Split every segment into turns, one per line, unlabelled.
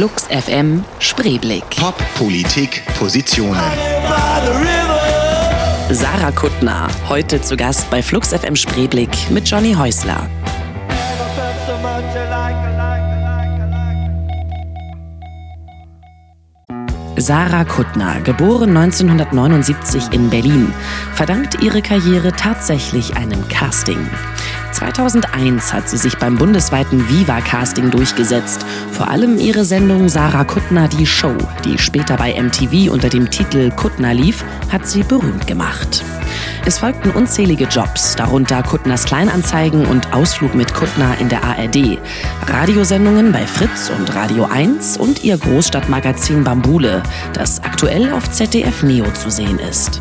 Flux FM Spreeblick.
Pop, Politik, Positionen.
Sarah Kuttner, heute zu Gast bei Flux FM Spreeblick mit Johnny Häusler. Sarah Kuttner, geboren 1979 in Berlin, verdankt ihre Karriere tatsächlich einem Casting. 2001 hat sie sich beim bundesweiten Viva-Casting durchgesetzt. Vor allem ihre Sendung Sarah Kuttner die Show, die später bei MTV unter dem Titel Kuttner lief, hat sie berühmt gemacht. Es folgten unzählige Jobs, darunter Kuttners Kleinanzeigen und Ausflug mit Kuttner in der ARD, Radiosendungen bei Fritz und Radio 1 und ihr Großstadtmagazin Bambule, das aktuell auf ZDF Neo zu sehen ist.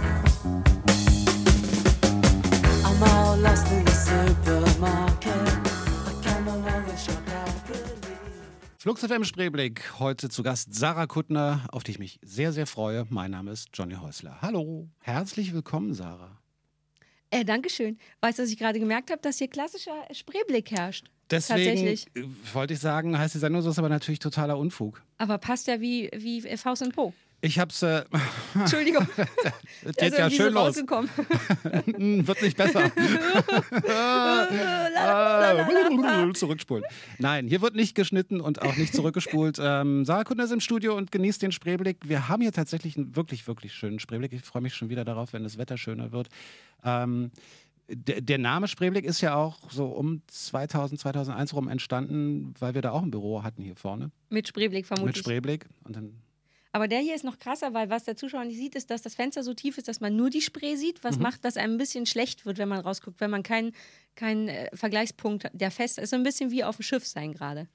Flux FM Spreeblick, heute zu Gast Sarah Kuttner, auf die ich mich sehr, sehr freue. Mein Name ist Johnny Häusler. Hallo, herzlich willkommen, Sarah.
Äh, Dankeschön. Weißt du, was ich gerade gemerkt habe, dass hier klassischer Spreeblick herrscht?
Deswegen
Tatsächlich.
äh, wollte ich sagen, heißt die Sendung, so ist aber natürlich totaler Unfug.
Aber passt ja wie, wie Faust und Po.
Ich hab's, äh,
Entschuldigung.
geht
ist
ja schön los.
rausgekommen.
Wird nicht besser. Zurückspulen. Nein, hier wird nicht geschnitten und auch nicht zurückgespult. Ähm, Sarah Kuttner ist im Studio und genießt den Spreeblick. Wir haben hier tatsächlich einen wirklich, wirklich schönen Spreeblick. Ich freue mich schon wieder darauf, wenn das Wetter schöner wird. Ähm, der, Name Spreeblick ist ja auch so um 2000, 2001 rum entstanden, weil wir da auch ein Büro hatten hier vorne
Mit Spreeblick
mit
vermutlich.
Spreeblick. Und dann
Aber der hier ist noch krasser, weil was der Zuschauer nicht sieht, ist, dass das Fenster so tief ist, dass man nur die Spree sieht, was macht, dass einem ein bisschen schlecht wird, wenn man rausguckt, wenn man keinen keinen, äh, Vergleichspunkt hat, der fest ist. So ein bisschen wie auf dem Schiff sein gerade.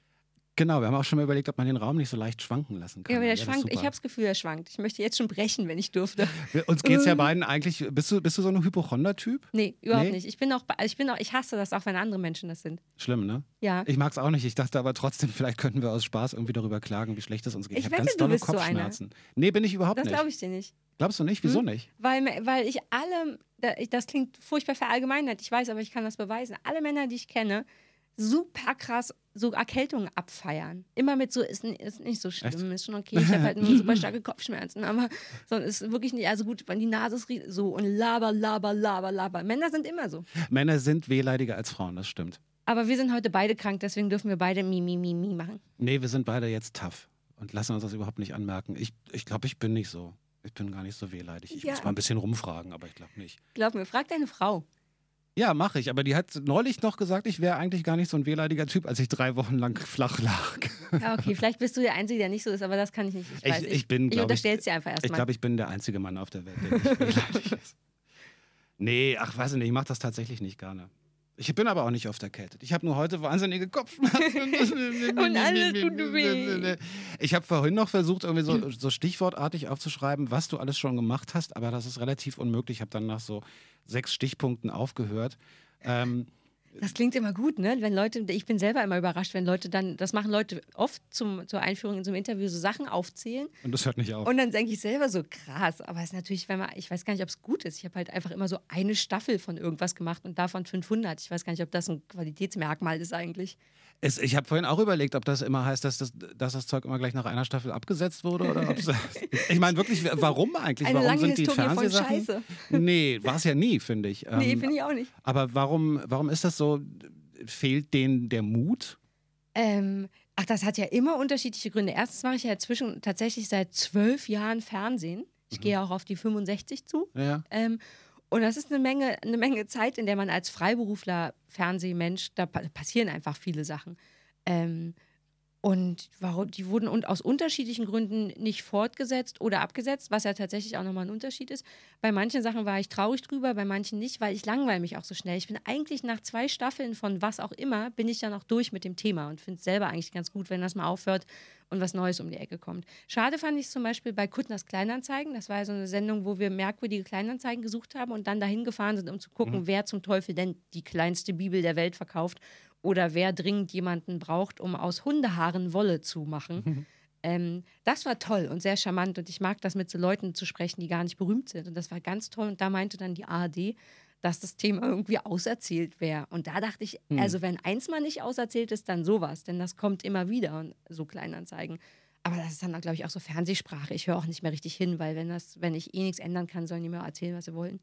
Genau, wir haben auch schon mal überlegt, ob man den Raum nicht so leicht schwanken lassen kann.
Ja, aber der
das ist
schwankt. Ich habe das Gefühl, er schwankt. Ich möchte jetzt schon brechen, wenn ich dürfte.
Wir- Uns geht es ja beiden eigentlich. Bist du, bist du so ein Hypochonder-Typ?
Nee, überhaupt
Nee?
nicht. Ich bin auch, ich bin auch, ich hasse das auch, wenn andere Menschen das sind.
Schlimm, ne?
Ja.
Ich mag es auch nicht. Ich dachte aber trotzdem, vielleicht könnten wir aus Spaß irgendwie darüber klagen, wie schlecht es uns geht.
Ich
habe
wette,
ganz
du
dolle
bist so.
Kopfschmerzen. nee, bin ich überhaupt
Das
nicht.
glaube ich dir nicht.
Glaubst du nicht? Wieso
Hm?
nicht?
Weil, weil ich alle, da- ich- das klingt furchtbar verallgemeinert, ich weiß, aber ich kann das beweisen. Alle Männer, die ich kenne, super krass so Erkältungen abfeiern. Immer mit so, ist, ist nicht so schlimm, ist schon okay. Ich habe halt nur super starke Kopfschmerzen, aber so, ist wirklich nicht, also gut, wenn die Nase ist so und laber, laber, laber, laber. Männer sind immer so.
Männer sind wehleidiger als Frauen, das stimmt.
Aber wir sind heute beide krank, deswegen dürfen wir beide mi, mi, mi, mi machen.
Nee, wir sind beide jetzt tough und lassen uns das überhaupt nicht anmerken. Ich, ich glaube, ich bin nicht so. Ich bin gar nicht so wehleidig. Ich
Ja.
muss mal ein bisschen rumfragen, aber ich glaube nicht.
Glaub mir, frag deine Frau.
Ja, mache ich. Aber die hat neulich noch gesagt, ich wäre eigentlich gar nicht so ein wehleidiger Typ, als ich drei Wochen lang flach lag.
Ja, okay, vielleicht bist du der Einzige, der nicht so ist, aber das kann ich nicht. Ich,
Ich-
weiß,
ich bin,
ich
ich-
unterstell's dir einfach
Ich
erstmal.
glaube, ich bin der einzige Mann auf der Welt, der nicht wehleidig ist. Nee, ach, weiß ich nicht, ich mache das tatsächlich nicht gerne. Ich bin aber auch nicht oft erkältet. Ich habe nur heute wahnsinnige Kopfschmerzen.
Und alles tut weh.
Ich habe vorhin noch versucht, irgendwie so, so stichwortartig aufzuschreiben, was du alles schon gemacht hast, aber das ist relativ unmöglich. Ich habe dann nach so sechs Stichpunkten aufgehört. Ähm,
Das klingt immer gut, ne? Wenn Leute, ich bin selber immer überrascht, wenn Leute dann, das machen Leute oft zum, zur Einführung in so einem Interview, so Sachen aufzählen.
und das hört nicht auf.
Und dann denke ich selber so, krass, aber es ist natürlich, wenn man, ich weiß gar nicht, ob es gut ist. Ich habe halt einfach immer so eine Staffel von irgendwas gemacht und davon 500. Ich weiß gar nicht, ob das ein Qualitätsmerkmal ist eigentlich.
Es, ich habe vorhin auch überlegt, ob das immer heißt, dass das, dass das Zeug immer gleich nach einer Staffel abgesetzt wurde oder ob's, Ich meine wirklich, warum eigentlich?
Eine
warum sind die
Historie von
Fernsehsachen?
Scheiße.
Nee, war es ja nie, finde ich.
Nee,
Ähm,
finde ich auch nicht.
Aber warum, warum ist das so? Fehlt denen der Mut?
Ähm, ach, das hat ja immer unterschiedliche Gründe. Erstens mache ich ja inzwischen tatsächlich seit zwölf Jahren Fernsehen. Ich gehe auch auf die 65 zu.
Ja.
Ähm, und das ist eine Menge, eine Menge Zeit, in der man als Freiberufler, Fernsehmensch, da pa passieren einfach viele Sachen. Ähm, und warum, die wurden und aus unterschiedlichen Gründen nicht fortgesetzt oder abgesetzt, was ja tatsächlich auch nochmal ein Unterschied ist. Bei manchen Sachen war ich traurig drüber, bei manchen nicht, weil ich langweile mich auch so schnell. Ich bin eigentlich nach zwei Staffeln von was auch immer, bin ich dann auch durch mit dem Thema und finde es selber eigentlich ganz gut, wenn das mal aufhört und was Neues um die Ecke kommt. Schade fand ich es zum Beispiel bei Kuttners Kleinanzeigen. Das war ja so eine Sendung, wo wir merkwürdige Kleinanzeigen gesucht haben und dann dahin gefahren sind, um zu gucken, wer zum Teufel denn die kleinste Bibel der Welt verkauft oder wer dringend jemanden braucht, um aus Hundehaaren Wolle zu machen. Ähm, das war toll und sehr charmant und ich mag das mit so Leuten zu sprechen, die gar nicht berühmt sind. Und das war ganz toll. Und da meinte dann die ARD, dass das Thema irgendwie auserzählt wäre. Und da dachte ich, also wenn eins mal nicht auserzählt ist, dann sowas, denn das kommt immer wieder und so Kleinanzeigen. Aber das ist dann, glaube ich, auch so Fernsehsprache. Ich höre auch nicht mehr richtig hin, weil wenn das, wenn ich eh nichts ändern kann, sollen die mir erzählen, was sie wollen.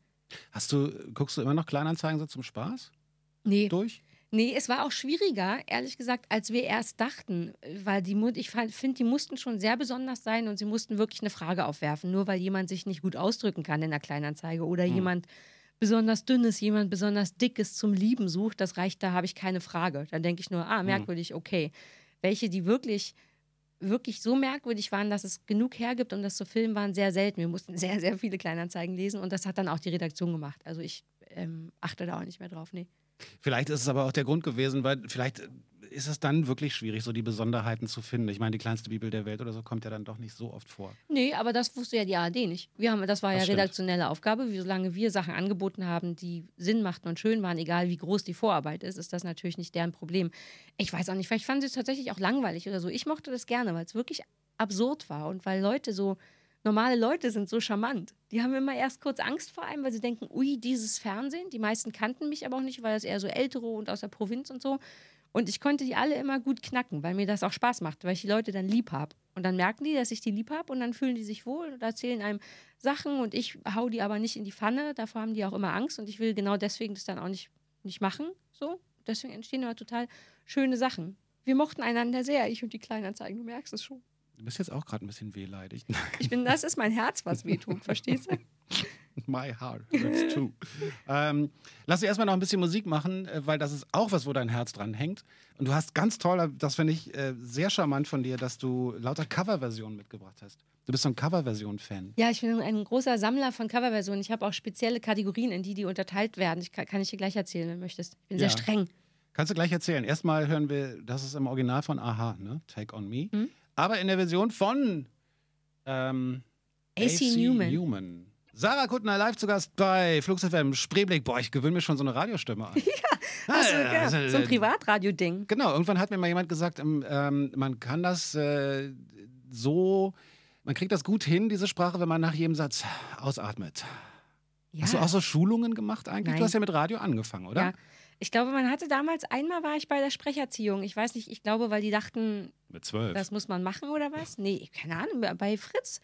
Hast du, guckst du immer noch Kleinanzeigen so zum Spaß
Nee.
durch?
Nee, es war auch schwieriger, ehrlich gesagt, als wir erst dachten. Weil die, ich finde, die mussten schon sehr besonders sein und sie mussten wirklich eine Frage aufwerfen. Nur weil jemand sich nicht gut ausdrücken kann in der Kleinanzeige oder jemand besonders dünnes, jemand besonders dickes zum Lieben sucht, das reicht, da habe ich keine Frage. Dann denke ich nur, ah, merkwürdig, okay. Welche, die wirklich wirklich so merkwürdig waren, dass es genug hergibt, um das zu filmen, waren sehr selten. Wir mussten sehr, sehr viele Kleinanzeigen lesen und das hat dann auch die Redaktion gemacht. Also ich ähm, achte da auch nicht mehr drauf, nee.
Vielleicht ist es aber auch der Grund gewesen, weil vielleicht ist es dann wirklich schwierig, so die Besonderheiten zu finden. Ich meine, die kleinste Bibel der Welt oder so kommt ja dann doch nicht so oft vor.
Nee, aber das wusste ja die ARD nicht. Wir haben, das war
Das
ja
stimmt.
redaktionelle Aufgabe. Wie, solange wir Sachen angeboten haben, die Sinn machten und schön waren, egal wie groß die Vorarbeit ist, ist das natürlich nicht deren Problem. Ich weiß auch nicht, vielleicht fanden sie es tatsächlich auch langweilig oder so. Ich mochte das gerne, weil es wirklich absurd war und weil Leute so, normale Leute sind so charmant. Die haben immer erst kurz Angst vor einem, weil sie denken, ui, dieses Fernsehen. Die meisten kannten mich aber auch nicht, weil es eher so ältere und aus der Provinz und so. Und ich konnte die alle immer gut knacken, weil mir das auch Spaß macht, weil ich die Leute dann lieb habe. Und dann merken die, dass ich die lieb habe und dann fühlen die sich wohl und erzählen einem Sachen und ich hau die aber nicht in die Pfanne. Davor haben die auch immer Angst und ich will genau deswegen das dann auch nicht, nicht machen. So. Deswegen entstehen immer total schöne Sachen. Wir mochten einander sehr, ich und die Kleinanzeigen, du merkst es schon.
Du bist jetzt auch gerade ein bisschen wehleidig.
Ich bin, das ist mein Herz, was wehtut, verstehst du?
My heart hurts too. ähm, lass dich erstmal noch ein bisschen Musik machen, äh, weil das ist auch was, wo dein Herz dran hängt. Und du hast ganz toll, das finde ich äh, sehr charmant von dir, dass du lauter Coverversionen mitgebracht hast. Du bist so ein Coverversion-Fan.
Ja, ich bin ein großer Sammler von Coverversionen. Ich habe auch spezielle Kategorien, in die die unterteilt werden. Ich kann, kann ich dir gleich erzählen, wenn du möchtest. Ich bin
Ja.
sehr streng.
Kannst du gleich erzählen. Erstmal hören wir, das ist im Original von Aha, ne? Take on Me.
Mhm.
Aber in der Version von ähm,
AC Newman.
Newman. Sarah Kuttner live zu Gast bei Flux FM Spreeblick. Boah, ich gewöhne mir schon so eine Radiostimme an. Ah,
ja.
also,
So ein
äh,
Privatradio-Ding.
Genau, irgendwann hat mir mal jemand gesagt, ähm, ähm, man kann das äh, so, man kriegt das gut hin, diese Sprache, wenn man nach jedem Satz ausatmet.
Ja.
Hast du auch so Schulungen gemacht eigentlich?
Nein.
Du hast ja mit Radio angefangen, oder?
Ja. Ich glaube, man hatte damals, einmal war ich bei der Sprecherziehung. Ich weiß nicht, ich glaube, weil die dachten,
Mit zwölf.
das muss man machen oder was? Nee, keine Ahnung, bei Fritz.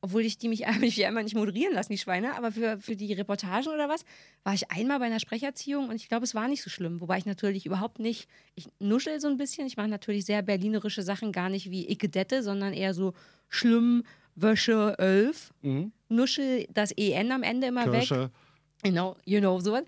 Obwohl ich die mich mich immer nicht moderieren lassen, die Schweine, aber für, für die Reportagen oder was, war ich einmal bei einer Sprecherziehung und ich glaube, es war nicht so schlimm. Wobei ich natürlich überhaupt nicht, ich nuschel so ein bisschen. Ich mache natürlich sehr berlinerische Sachen, gar nicht wie Ikedette, sondern eher so schlimm, Wäsche, Elf.
Mhm.
Nuschel das EN am Ende immer weg.
Kirsche.
Genau, you know, sowas.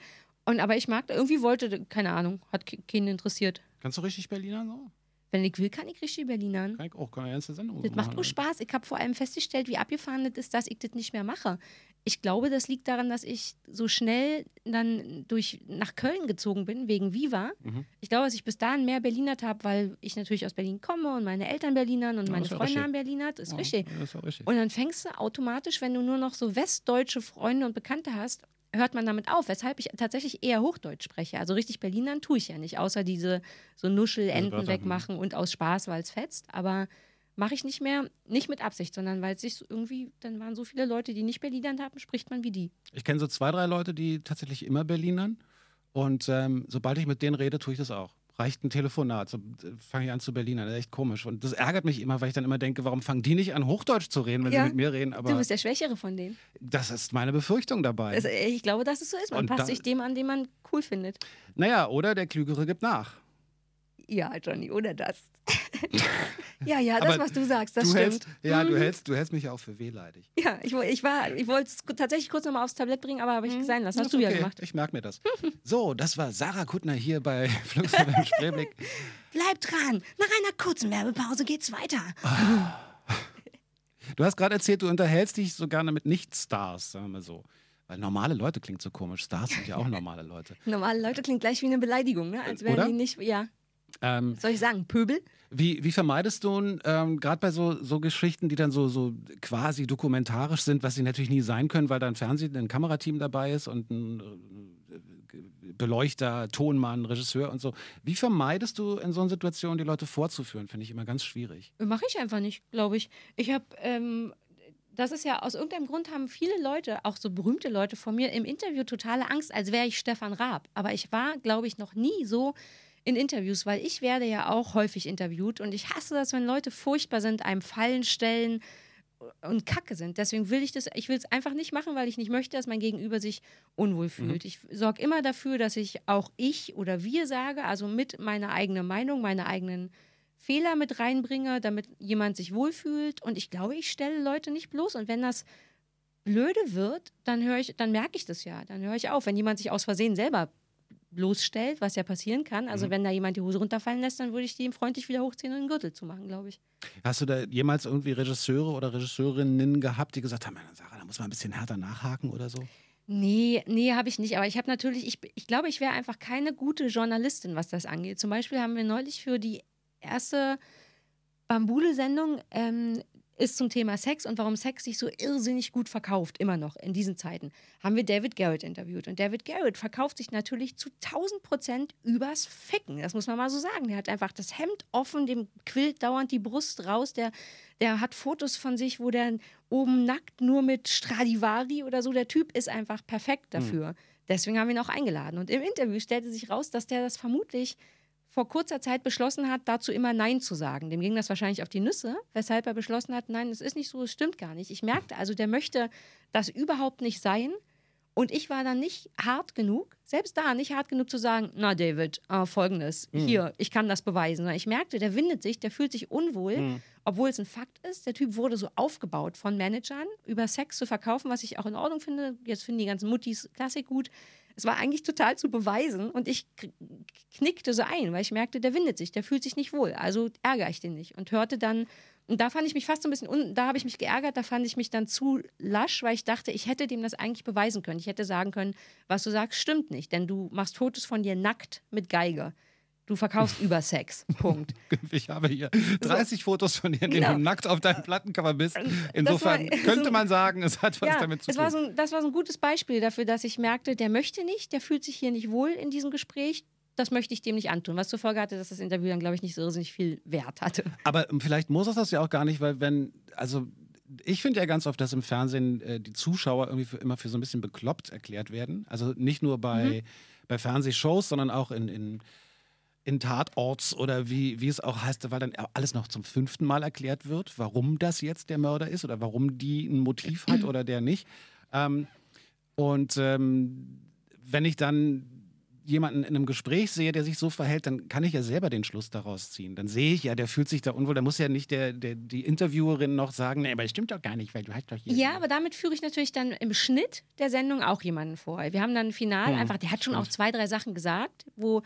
Und aber ich mag, irgendwie wollte, keine Ahnung, hat ke- keinen interessiert.
Kannst du richtig Berliner so?
Wenn ich will, kann ich richtig Berlinern.
Kann ich auch, kann ich ganze Sendung
Das
so
macht nur Spaß. Ich habe vor allem festgestellt, wie abgefahren das ist, dass ich das nicht mehr mache. Ich glaube, das liegt daran, dass ich so schnell dann durch nach Köln gezogen bin, wegen Viva.
Mhm.
Ich glaube, dass ich bis dahin mehr Berlinert habe, weil ich natürlich aus Berlin komme und meine Eltern Berlinern und
Ja,
meine Freunde haben Berlinert. Ist
Ja,
richtig.
Das ist richtig.
Und dann fängst du automatisch, wenn du nur noch so westdeutsche Freunde und Bekannte hast, hört man damit auf, weshalb ich tatsächlich eher Hochdeutsch spreche. Also richtig Berlinern tue ich ja nicht, außer diese so Nuschel-Enden
Wörter,
wegmachen und aus Spaß, weil es fetzt. Aber mache ich nicht mehr, nicht mit Absicht, sondern weil es sich so irgendwie, dann waren so viele Leute, die nicht Berlinern haben, spricht man wie die.
Ich kenne so zwei, drei Leute, die tatsächlich immer Berlinern. Und ähm, sobald ich mit denen rede, tue ich das auch. Reicht ein Telefonat, so äh, fange ich an zu Berlinern. Das ist echt komisch. Und das ärgert mich immer, weil ich dann immer denke, warum fangen die nicht an, Hochdeutsch zu reden, wenn
Ja.
sie mit mir reden?
du
Aber
bist der Schwächere von denen.
das ist meine Befürchtung dabei.
Also, ich glaube, dass es so ist. Man
Und
passt sich dem an, den man cool findet.
naja, oder der Klügere gibt nach.
Ja, Johnny, oder das. ja, ja, das,
Aber
was du sagst, das
du
stimmt.
hältst, ja, du
Mhm.
hältst, du hältst mich auch für wehleidig.
Ja, ich, ich, war, ich wollte es tatsächlich kurz nochmal aufs Tablett bringen, aber habe ich sein lassen. Hast du ja
okay.
gemacht.
Ich merke mir das. So, das war Sarah Kuttner hier bei Flux im Spreeblick.
Bleib dran. Nach einer kurzen Werbepause geht's weiter.
Du hast gerade erzählt, du unterhältst dich so gerne mit Nicht-Stars, sagen wir mal so. Weil normale Leute klingt so komisch. Stars sind ja auch normale Leute.
Normale Leute klingt gleich wie eine Beleidigung, ne? Als wären
Oder?
die nicht, ja.
Ähm,
Soll ich sagen, Pöbel?
wie, wie vermeidest du ähm, gerade bei so, so Geschichten, die dann so, so quasi dokumentarisch sind, was sie natürlich nie sein können, weil da ein Fernseh-, ein Kamerateam dabei ist und ein äh, Beleuchter, Tonmann, Regisseur und so. Wie vermeidest du in so einer Situation, die Leute vorzuführen? Finde ich immer ganz schwierig.
Mache ich einfach nicht, glaube ich. Ich habe, ähm, das ist ja, aus irgendeinem Grund haben viele Leute, auch so berühmte Leute von mir, im Interview totale Angst, als wäre ich Stefan Raab. Aber ich war, glaube ich, noch nie so in Interviews, weil ich werde ja auch häufig interviewt und ich hasse das, wenn Leute furchtbar sind, einem Fallen stellen und Kacke sind. Deswegen will ich das, ich will es einfach nicht machen, weil ich nicht möchte, dass mein Gegenüber sich unwohl fühlt. Ich sorge immer dafür, dass ich auch ich oder wir sage, also mit meiner eigenen Meinung, meine eigenen Fehler mit reinbringe, damit jemand sich wohlfühlt. Und ich glaube, ich stelle Leute nicht bloß. Und wenn das blöde wird, dann höre ich, dann merke ich das ja. Dann höre ich auf. Wenn jemand sich aus Versehen selber bloßstellt, was ja passieren kann. Also wenn da jemand die Hose runterfallen lässt, dann würde ich die ihm freundlich wieder hochziehen und einen Gürtel zu machen, glaube ich.
Hast du da jemals irgendwie Regisseure oder Regisseurinnen gehabt, die gesagt haben, Sarah, da muss man ein bisschen härter nachhaken oder so?
Nee, nee, habe ich nicht. Aber ich habe natürlich, ich, ich glaube, ich wäre einfach keine gute Journalistin, was das angeht. Zum Beispiel haben wir neulich für die erste Bambule-Sendung ähm, ist zum Thema Sex und warum Sex sich so irrsinnig gut verkauft, immer noch in diesen Zeiten, haben wir David Garrett interviewt. Und David Garrett verkauft sich natürlich zu 1000 Prozent übers Ficken. Das muss man mal so sagen. Der hat einfach das Hemd offen, dem quillt dauernd die Brust raus. Der, der hat Fotos von sich, wo der oben nackt nur mit Stradivari oder so. Der Typ ist einfach perfekt dafür. Mhm. Deswegen haben wir ihn auch eingeladen. Und im Interview stellte sich raus, dass der das vermutlich vor kurzer Zeit beschlossen hat, dazu immer Nein zu sagen. Dem ging das wahrscheinlich auf die Nüsse, weshalb er beschlossen hat, nein, es ist nicht so, es stimmt gar nicht. Ich merkte also, der möchte das überhaupt nicht sein. Und ich war dann nicht hart genug, selbst da nicht hart genug zu sagen, na David, äh, folgendes, mhm. hier, ich kann das beweisen. Ich merkte, der windet sich, der fühlt sich unwohl, mhm. obwohl es ein Fakt ist. Der Typ wurde so aufgebaut von Managern, über Sex zu verkaufen, was ich auch in Ordnung finde. Jetzt finden die ganzen Muttis Klassik gut. Es war eigentlich total zu beweisen und ich knickte so ein, weil ich merkte, der windet sich, der fühlt sich nicht wohl. Also ärgere ich den nicht und hörte dann, und da fand ich mich fast so ein bisschen, da habe ich mich geärgert, da fand ich mich dann zu lasch, weil ich dachte, ich hätte dem das eigentlich beweisen können. Ich hätte sagen können, was du sagst, stimmt nicht, denn du machst Fotos von dir nackt mit Geige. Du verkaufst über Sex. Punkt.
Ich habe hier 30 so. Fotos von dir, in denen genau. du nackt auf deinem Plattencover bist. Insofern war, könnte so, man sagen, es hat was ja, damit zu tun.
War so das war so ein gutes Beispiel dafür, dass ich merkte, der möchte nicht, der fühlt sich hier nicht wohl in diesem Gespräch. Das möchte ich dem nicht antun. Was zur Folge hatte, dass das Interview dann, glaube ich, nicht so irrsinnig viel Wert hatte.
Aber ähm, vielleicht muss es das ja auch gar nicht, weil wenn, also ich finde ja ganz oft, dass im Fernsehen äh, die Zuschauer irgendwie für, immer für so ein bisschen bekloppt erklärt werden. Also nicht nur bei, mhm. bei Fernsehshows, sondern auch in, in in Tatorts oder wie, wie es auch heißt, weil dann alles noch zum fünften Mal erklärt wird, warum das jetzt der Mörder ist oder warum die ein Motiv hat oder der nicht. Ähm, und ähm, wenn ich dann jemanden in einem Gespräch sehe, der sich so verhält, dann kann ich ja selber den Schluss daraus ziehen. Dann sehe ich ja, der fühlt sich da unwohl. Da muss ja nicht der, der, die Interviewerin noch sagen, nee, aber das stimmt doch gar nicht, weil du hast doch hier.
Ja, aber damit führe ich natürlich dann im Schnitt der Sendung auch jemanden vor. Wir haben dann Final hm, einfach, der hat schon stimmt. auch zwei, drei Sachen gesagt, wo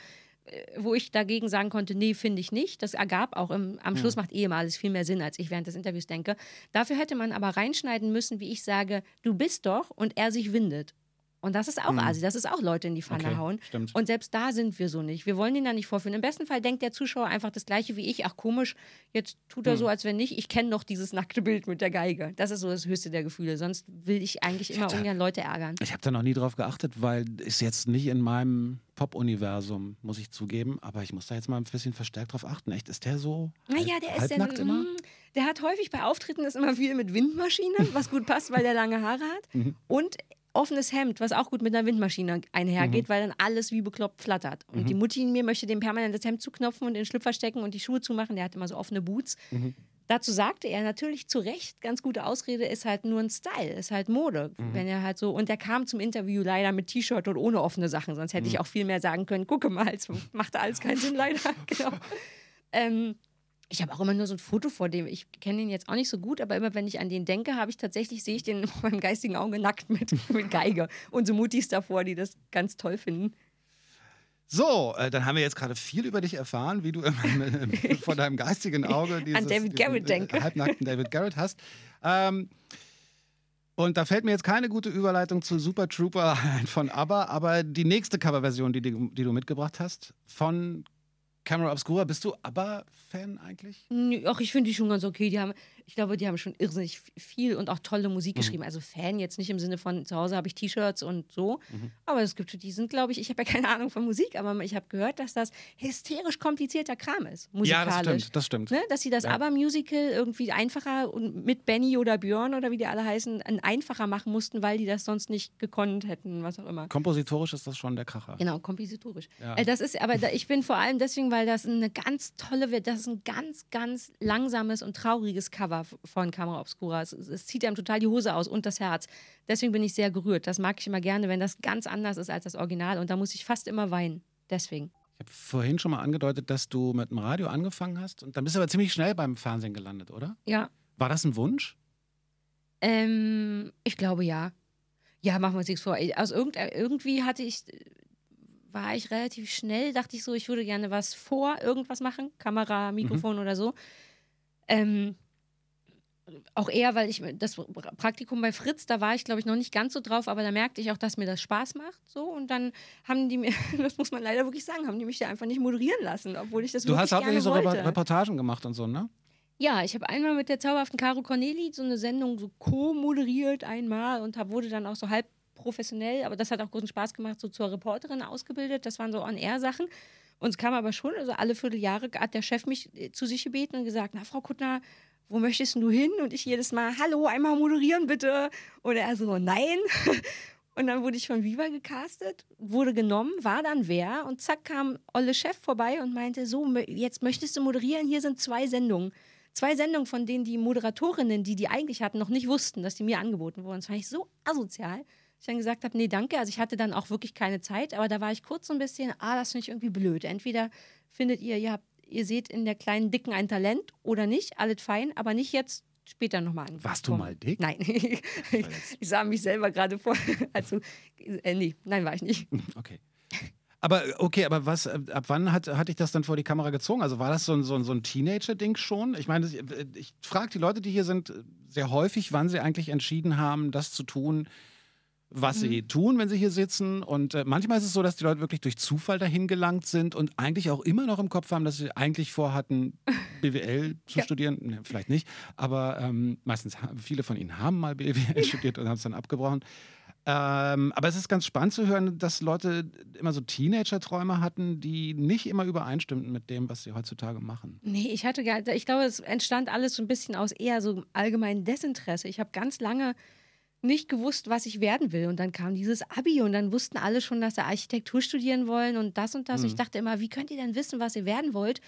wo ich dagegen sagen konnte, nee, finde ich nicht. Das ergab auch im, am Schluss macht eh immer alles viel mehr Sinn, als ich während des Interviews denke. Dafür hätte man aber reinschneiden müssen, wie ich sage, du bist doch und er sich windet. Und das ist auch mhm. Asi, das ist auch Leute in die Pfanne okay, hauen.
Stimmt.
Und selbst da sind wir so nicht. Wir wollen ihn da nicht vorführen. Im besten Fall denkt der Zuschauer einfach das Gleiche wie ich. Ach, komisch, jetzt tut er mhm. so, als wenn nicht. Ich kenne noch dieses nackte Bild mit der Geige. Das ist so das höchste der Gefühle. Sonst will ich eigentlich immer ich ungern Leute ärgern.
Ich habe da noch nie drauf geachtet, weil ist jetzt nicht in meinem Pop-Universum, muss ich zugeben. Aber ich muss da jetzt mal ein bisschen verstärkt drauf achten. Echt, ist der so naja, der ist der, immer? Mm,
der hat häufig bei Auftritten ist immer viel mit Windmaschinen, was gut passt, weil der lange Haare hat. Mhm. Und offenes Hemd, was auch gut mit einer Windmaschine einhergeht, mhm. weil dann alles wie bekloppt flattert. Und mhm. die Mutti in mir möchte dem permanent das Hemd zuknopfen und den Schlüpfer stecken und die Schuhe zumachen. Der hat immer so offene Boots. Mhm. Dazu sagte er natürlich zu Recht, ganz gute Ausrede, ist halt nur ein Style, ist halt Mode. Mhm. Wenn er halt so, und er kam zum Interview leider mit T-Shirt und ohne offene Sachen, sonst hätte ich mhm. auch viel mehr sagen können, gucke mal, es macht alles keinen Sinn leider. genau. Ähm, ich habe auch immer nur so ein Foto vor dem. Ich kenne ihn jetzt auch nicht so gut, aber immer wenn ich an den denke, habe ich tatsächlich, sehe ich den vor meinem geistigen Auge nackt mit, mit Geige und so Mutis davor, die das ganz toll finden.
So, äh, dann haben wir jetzt gerade viel über dich erfahren, wie du äh, vor deinem geistigen Auge dieses,
an David Garrett diesen,
denke. halbnackten David Garrett hast. Ähm, und da fällt mir jetzt keine gute Überleitung zu Super Trooper von ABBA, aber die nächste Coverversion, die, die, die du mitgebracht hast, von Camera Obscura, bist du ABBA-Fan eigentlich?
Ach, ich finde die schon ganz okay. Die haben, ich glaube, die haben schon irrsinnig viel und auch tolle Musik
Mhm.
geschrieben. Also Fan jetzt nicht im Sinne von zu Hause habe ich T-Shirts und so,
Mhm.
aber es gibt, die sind, glaube ich, ich habe ja keine Ahnung von Musik, aber ich habe gehört, dass das hysterisch komplizierter Kram ist,
Ja,
musikalisch.
das stimmt, das stimmt.
Ne? Dass sie das
Ja.
ABBA-Musical irgendwie einfacher und mit Benny oder Björn oder wie die alle heißen, ein einfacher machen mussten, weil die das sonst nicht gekonnt hätten, was auch immer.
Kompositorisch ist das schon der Kracher.
Genau, kompositorisch.
Ja.
Äh, das ist, aber ich bin vor allem deswegen, weil das eine ganz tolle, das ist ein ganz, ganz langsames und trauriges Cover f- von Camera Obscura. Es, es zieht einem total die Hose aus und das Herz. Deswegen bin ich sehr gerührt. Das mag ich immer gerne, wenn das ganz anders ist als das Original. Und da muss ich fast immer weinen. Deswegen.
Ich habe vorhin schon mal angedeutet, dass du mit dem Radio angefangen hast und dann bist du aber ziemlich schnell beim Fernsehen gelandet, oder?
Ja.
War das ein Wunsch?
Ähm, ich glaube ja. Ja, machen wir uns nichts vor. Aus irgend, irgendwie hatte ich, war ich relativ schnell, dachte ich so, ich würde gerne was vor irgendwas machen, Kamera, Mikrofon oder so. Ähm, auch eher, weil ich das Praktikum bei Fritz, da war ich, glaube ich, noch nicht ganz so drauf, aber da merkte ich auch, dass mir das Spaß macht. So und dann haben die mir, das muss man leider wirklich sagen, haben die mich da einfach nicht moderieren lassen, obwohl ich das
Du
wirklich
hast hauptsächlich so
gerne
Repo-
wollte.
Reportagen gemacht und so, ne?
Ja, ich habe einmal mit der zauberhaften Caro Corneli so eine Sendung so co-moderiert einmal und hab, wurde dann auch so halb professionell, aber das hat auch großen Spaß gemacht, so zur Reporterin ausgebildet. Das waren so On-Air-Sachen. Und es kam aber schon, also alle Vierteljahre hat der Chef mich äh, zu sich gebeten und gesagt, na Frau Kuttner, wo möchtest du hin? Und ich jedes Mal, hallo, einmal moderieren bitte. Und er so, nein. Und dann wurde ich von Viva gecastet, wurde genommen, war dann wer und zack kam Olle Chef vorbei und meinte, so, jetzt möchtest du moderieren, hier sind zwei Sendungen. Zwei Sendungen, von denen die Moderatorinnen, die die eigentlich hatten, noch nicht wussten, dass die mir angeboten wurden. Das fand ich so asozial, dass ich dann gesagt habe, nee, danke. Also ich hatte dann auch wirklich keine Zeit, aber da war ich kurz so ein bisschen, ah, das finde ich irgendwie blöd. Entweder findet ihr, ihr, habt, ihr seht in der kleinen Dicken ein Talent oder nicht, alles fein, aber nicht jetzt später nochmal an.
Warst du mal dick?
Nein, ich sah mich selber gerade vor. Also, äh, nee, nein, war ich nicht.
Okay. Aber okay, aber was, äh, ab wann hat, hatte ich das dann vor die Kamera gezogen? Also war das so ein, so ein, so ein Teenager-Ding schon? Ich meine, ich, ich frage die Leute, die hier sind, äh, sehr häufig, wann sie eigentlich entschieden haben, das zu tun, was sie tun, wenn sie hier sitzen. Und äh, manchmal ist es so, dass die Leute wirklich durch Zufall dahin gelangt sind und eigentlich auch immer noch im Kopf haben, dass sie eigentlich vorhatten, BWL zu
Ja.
studieren. Ne, vielleicht nicht, aber ähm, meistens viele von ihnen haben mal BWL studiert und haben es dann abgebrochen. Ähm, aber es ist ganz spannend zu hören, dass Leute immer so Teenager-Träume hatten, die nicht immer übereinstimmten mit dem, was sie heutzutage machen.
Nee, ich hatte gar, ich glaube, es entstand alles so ein bisschen aus eher so allgemeinem Desinteresse. Ich habe ganz lange nicht gewusst, was ich werden will. Und dann kam dieses Abi und dann wussten alle schon, dass sie Architektur studieren wollen und das und das. Und ich dachte immer, wie könnt ihr denn wissen, was ihr werden wollt?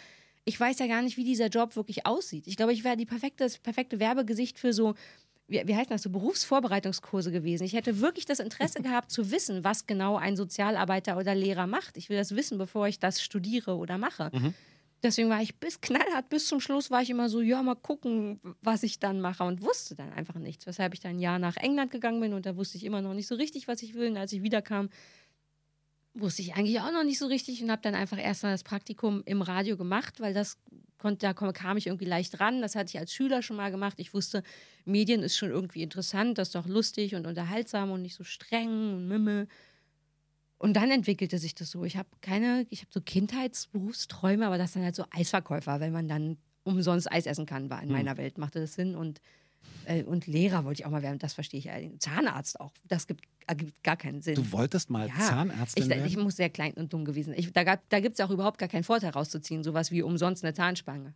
Ich weiß ja gar nicht, wie dieser Job wirklich aussieht. Ich glaube, ich wäre die perfekte, das perfekte Werbegesicht für so, wie, wie heißt das, so Berufsvorbereitungskurse gewesen. Ich hätte wirklich das Interesse gehabt zu wissen, was genau ein Sozialarbeiter oder Lehrer macht. Ich will das wissen, bevor ich das studiere oder mache. Deswegen war ich bis knallhart, bis zum Schluss war ich immer so, ja, mal gucken, was ich dann mache und wusste dann einfach nichts. Weshalb ich dann ein Jahr nach England gegangen bin und da wusste ich immer noch nicht so richtig, was ich will. Und als ich wiederkam, wusste ich eigentlich auch noch nicht so richtig und habe dann einfach erst mal das Praktikum im Radio gemacht, weil das konnte, da kam ich irgendwie leicht ran. Das hatte ich als Schüler schon mal gemacht. Ich wusste, Medien ist schon irgendwie interessant, das ist doch lustig und unterhaltsam und nicht so streng und mimmel. Und dann entwickelte sich das so. Ich habe keine, ich habe so Kindheitsberufsträume, aber das dann halt so Eisverkäufer, wenn man dann umsonst Eis essen kann, war in
Hm.
meiner Welt, machte das Sinn. Und, äh, und Lehrer wollte ich auch mal werden, das verstehe ich. allerdings. Zahnarzt auch, das gibt, ergibt gar keinen Sinn.
Du wolltest mal
Ja,
Zahnärztin
ich,
werden?
ich muss sehr klein und dumm gewesen. Ich, da gab, da gibt es auch überhaupt gar keinen Vorteil rauszuziehen, sowas wie umsonst eine Zahnspange.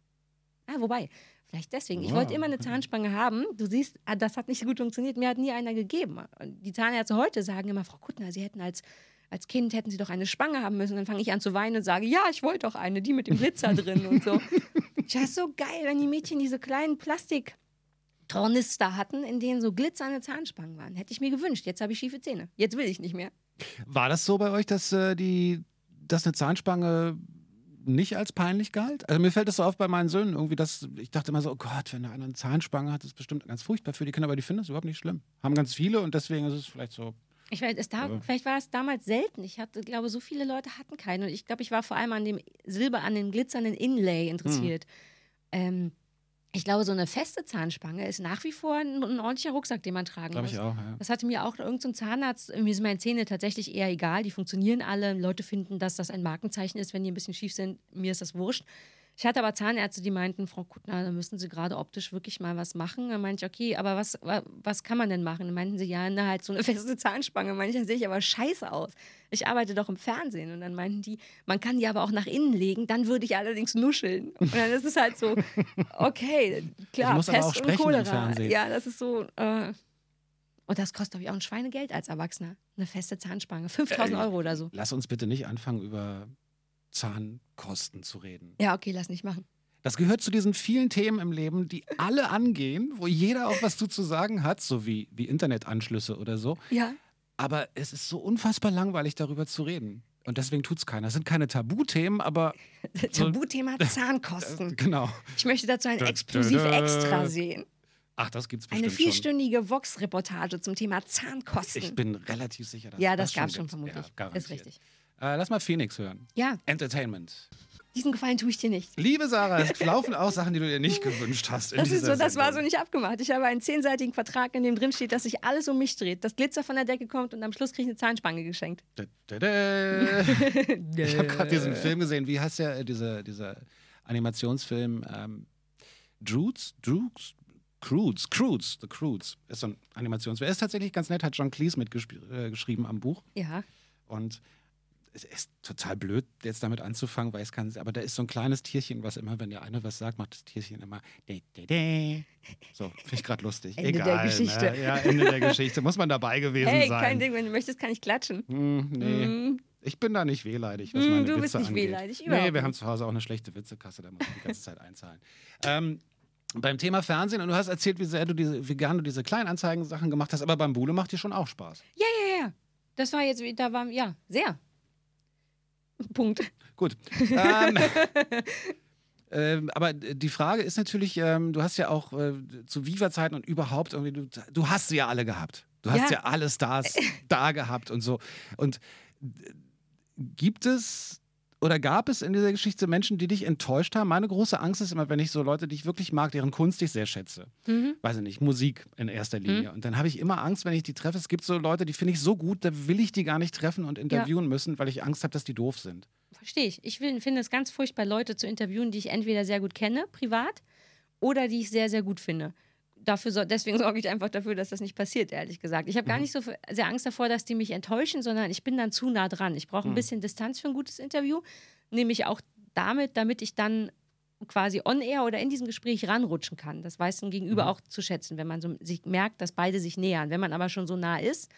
Ah, wobei, vielleicht deswegen. Ich
Wow,
wollte immer eine. Zahnspange haben. Du siehst, ah, das hat nicht so gut funktioniert. Mir hat nie einer gegeben. Und die Zahnärzte heute sagen immer, Frau Kuttner, Sie hätten als, als Kind hätten Sie doch eine Spange haben müssen. Dann fange ich an zu weinen und sage, ja, ich wollte doch eine, die mit dem Glitzer drin und so. Ja, ist so geil, wenn die Mädchen diese kleinen Plastik Tornister hatten, in denen so glitzernde Zahnspangen waren. Hätte ich mir gewünscht. Jetzt habe ich schiefe Zähne. Jetzt will ich nicht mehr.
War das so bei euch, dass, äh, die, dass eine Zahnspange nicht als peinlich galt? Also mir fällt das so auf bei meinen Söhnen irgendwie, dass ich dachte immer so, oh Gott, wenn da einer eine Zahnspange hat, ist bestimmt ganz furchtbar für die Kinder, aber die finden das überhaupt nicht schlimm. Haben ganz viele und deswegen ist es vielleicht so.
Ich weiß, es da,
Ja.
vielleicht war es damals selten. Ich hatte, glaube, so viele Leute hatten keinen. Und ich glaube, ich war vor allem an dem Silber, an dem glitzernden Inlay interessiert. Ähm, ich glaube, so eine feste Zahnspange ist nach wie vor ein, ein ordentlicher Rucksack, den man tragen
Glaube
muss.
ich auch, ja.
Das hatte mir auch irgendein so Zahnarzt, mir sind meine Zähne tatsächlich eher egal, die funktionieren alle. Leute finden, dass das ein Markenzeichen ist, wenn die ein bisschen schief sind. Mir ist das wurscht. Ich hatte aber Zahnärzte, die meinten, Frau Kuttner, da müssen Sie gerade optisch wirklich mal was machen. Dann meinte ich, okay, aber was, wa- was kann man denn machen? Dann meinten sie, ja, na, halt so eine feste Zahnspange. Meinte ich, dann sehe ich aber scheiße aus. Ich arbeite doch im Fernsehen. Und dann meinten die, man kann die aber auch nach innen legen, dann würde ich allerdings nuscheln. Und dann ist es halt so, okay, klar,
muss aber
Pest
auch
und
sprechen im
Cholera.
Fernsehen.
Ja, das ist so. Äh, und das kostet, glaube ich, auch ein Schweinegeld als Erwachsener. Eine feste Zahnspange. 5000
Äh,
Euro oder so.
Lass uns bitte nicht anfangen, über Zahnkosten zu reden.
Ja, okay, lass nicht machen.
Das gehört zu diesen vielen Themen im Leben, die alle angehen, wo jeder auch was zu, zu sagen hat, so wie, wie Internetanschlüsse oder so.
Ja.
Aber es ist so unfassbar langweilig, darüber zu reden. Und deswegen tut es keiner. Es sind keine Tabuthemen, aber so-
Tabuthema Zahnkosten.
genau.
Ich möchte dazu ein exklusiv extra sehen.
Ach, das gibt's
Eine
bestimmt schon.
vierstündige Vox-Reportage zum Thema Zahnkosten.
Ich bin relativ sicher, dass
ja,
das
das gab es schon vermutlich.
Ja, garantiert.
ist richtig.
Äh, lass mal Phoenix hören.
Ja,
Entertainment.
diesen Gefallen tue ich dir nicht.
Liebe Sarah, es laufen auch Sachen, die du dir nicht gewünscht hast.
Das, ist so, das war so nicht abgemacht. Ich habe einen zehnseitigen Vertrag, in dem drin steht, dass sich alles um mich dreht, dass Glitzer von der Decke kommt und am Schluss kriege ich eine Zahnspange geschenkt.
Da, da, da. Ich habe gerade diesen Film gesehen. Wie heißt der, äh, dieser, dieser Animationsfilm? Ähm, Droots? Droots? Croods, Croods, The Croods. Ist so ein Animationsfilm. Er ist tatsächlich ganz nett, hat John Cleese mitgeschrieben äh, am Buch.
Ja.
Und es ist total blöd, jetzt damit anzufangen, weil es kann, aber da ist so ein kleines Tierchen, was immer, wenn der eine was sagt, macht das Tierchen immer. De, de, de. So, finde ich gerade lustig.
Ende der
Egal,
Geschichte.
Ne? Ja, Ende der Geschichte. Muss man dabei gewesen
Hey,
sein.
kein Ding, wenn du möchtest, kann ich klatschen.
Hm, nee.
Mm.
Ich bin da nicht wehleidig, was
Hm,
meine
du
Witze
bist nicht
angeht.
wehleidig,
Nee,
überhaupt
wir haben zu Hause auch eine schlechte Witzekasse, da muss ich die ganze Zeit einzahlen. Ähm, beim Thema Fernsehen, und du hast erzählt, wie sehr du diese, wie gern du diese Kleinanzeigen-Sachen gemacht hast, aber beim Bule macht dir schon auch Spaß.
Ja, ja, ja. Das war jetzt, da war, ja, sehr. Punkt.
Gut. ähm, ähm, aber die Frage ist natürlich, ähm, du hast ja auch äh, zu Viva-Zeiten und überhaupt irgendwie, du, du hast sie ja alle gehabt. Du hast ja,
Ja.
alle Stars da gehabt und so. Und äh, gibt es oder gab es in dieser Geschichte Menschen, die dich enttäuscht haben? Meine große Angst ist immer, wenn ich so Leute, die ich wirklich mag, deren Kunst ich sehr schätze.
Mhm.
Weiß ich nicht, Musik in erster Linie. Und dann habe ich immer Angst, wenn ich die treffe. Es gibt so Leute, die finde ich so gut, da will ich die gar nicht treffen und interviewen müssen, weil ich Angst habe, dass die doof sind.
Verstehe ich. Ich finde es ganz furchtbar, Leute zu interviewen, die ich entweder sehr gut kenne, privat, oder die ich sehr, sehr gut finde. Dafür, so- deswegen sorge ich einfach dafür, dass das nicht passiert, ehrlich gesagt. Ich habe gar nicht so sehr Angst davor, dass die mich enttäuschen, sondern ich bin dann zu nah dran. Ich brauche ein bisschen Distanz für ein gutes Interview, nämlich auch damit, damit ich dann quasi on air oder in diesem Gespräch ranrutschen kann. Das weiß ein Gegenüber auch zu schätzen, wenn man so sich merkt, dass beide sich nähern. Wenn man aber schon so nah ist,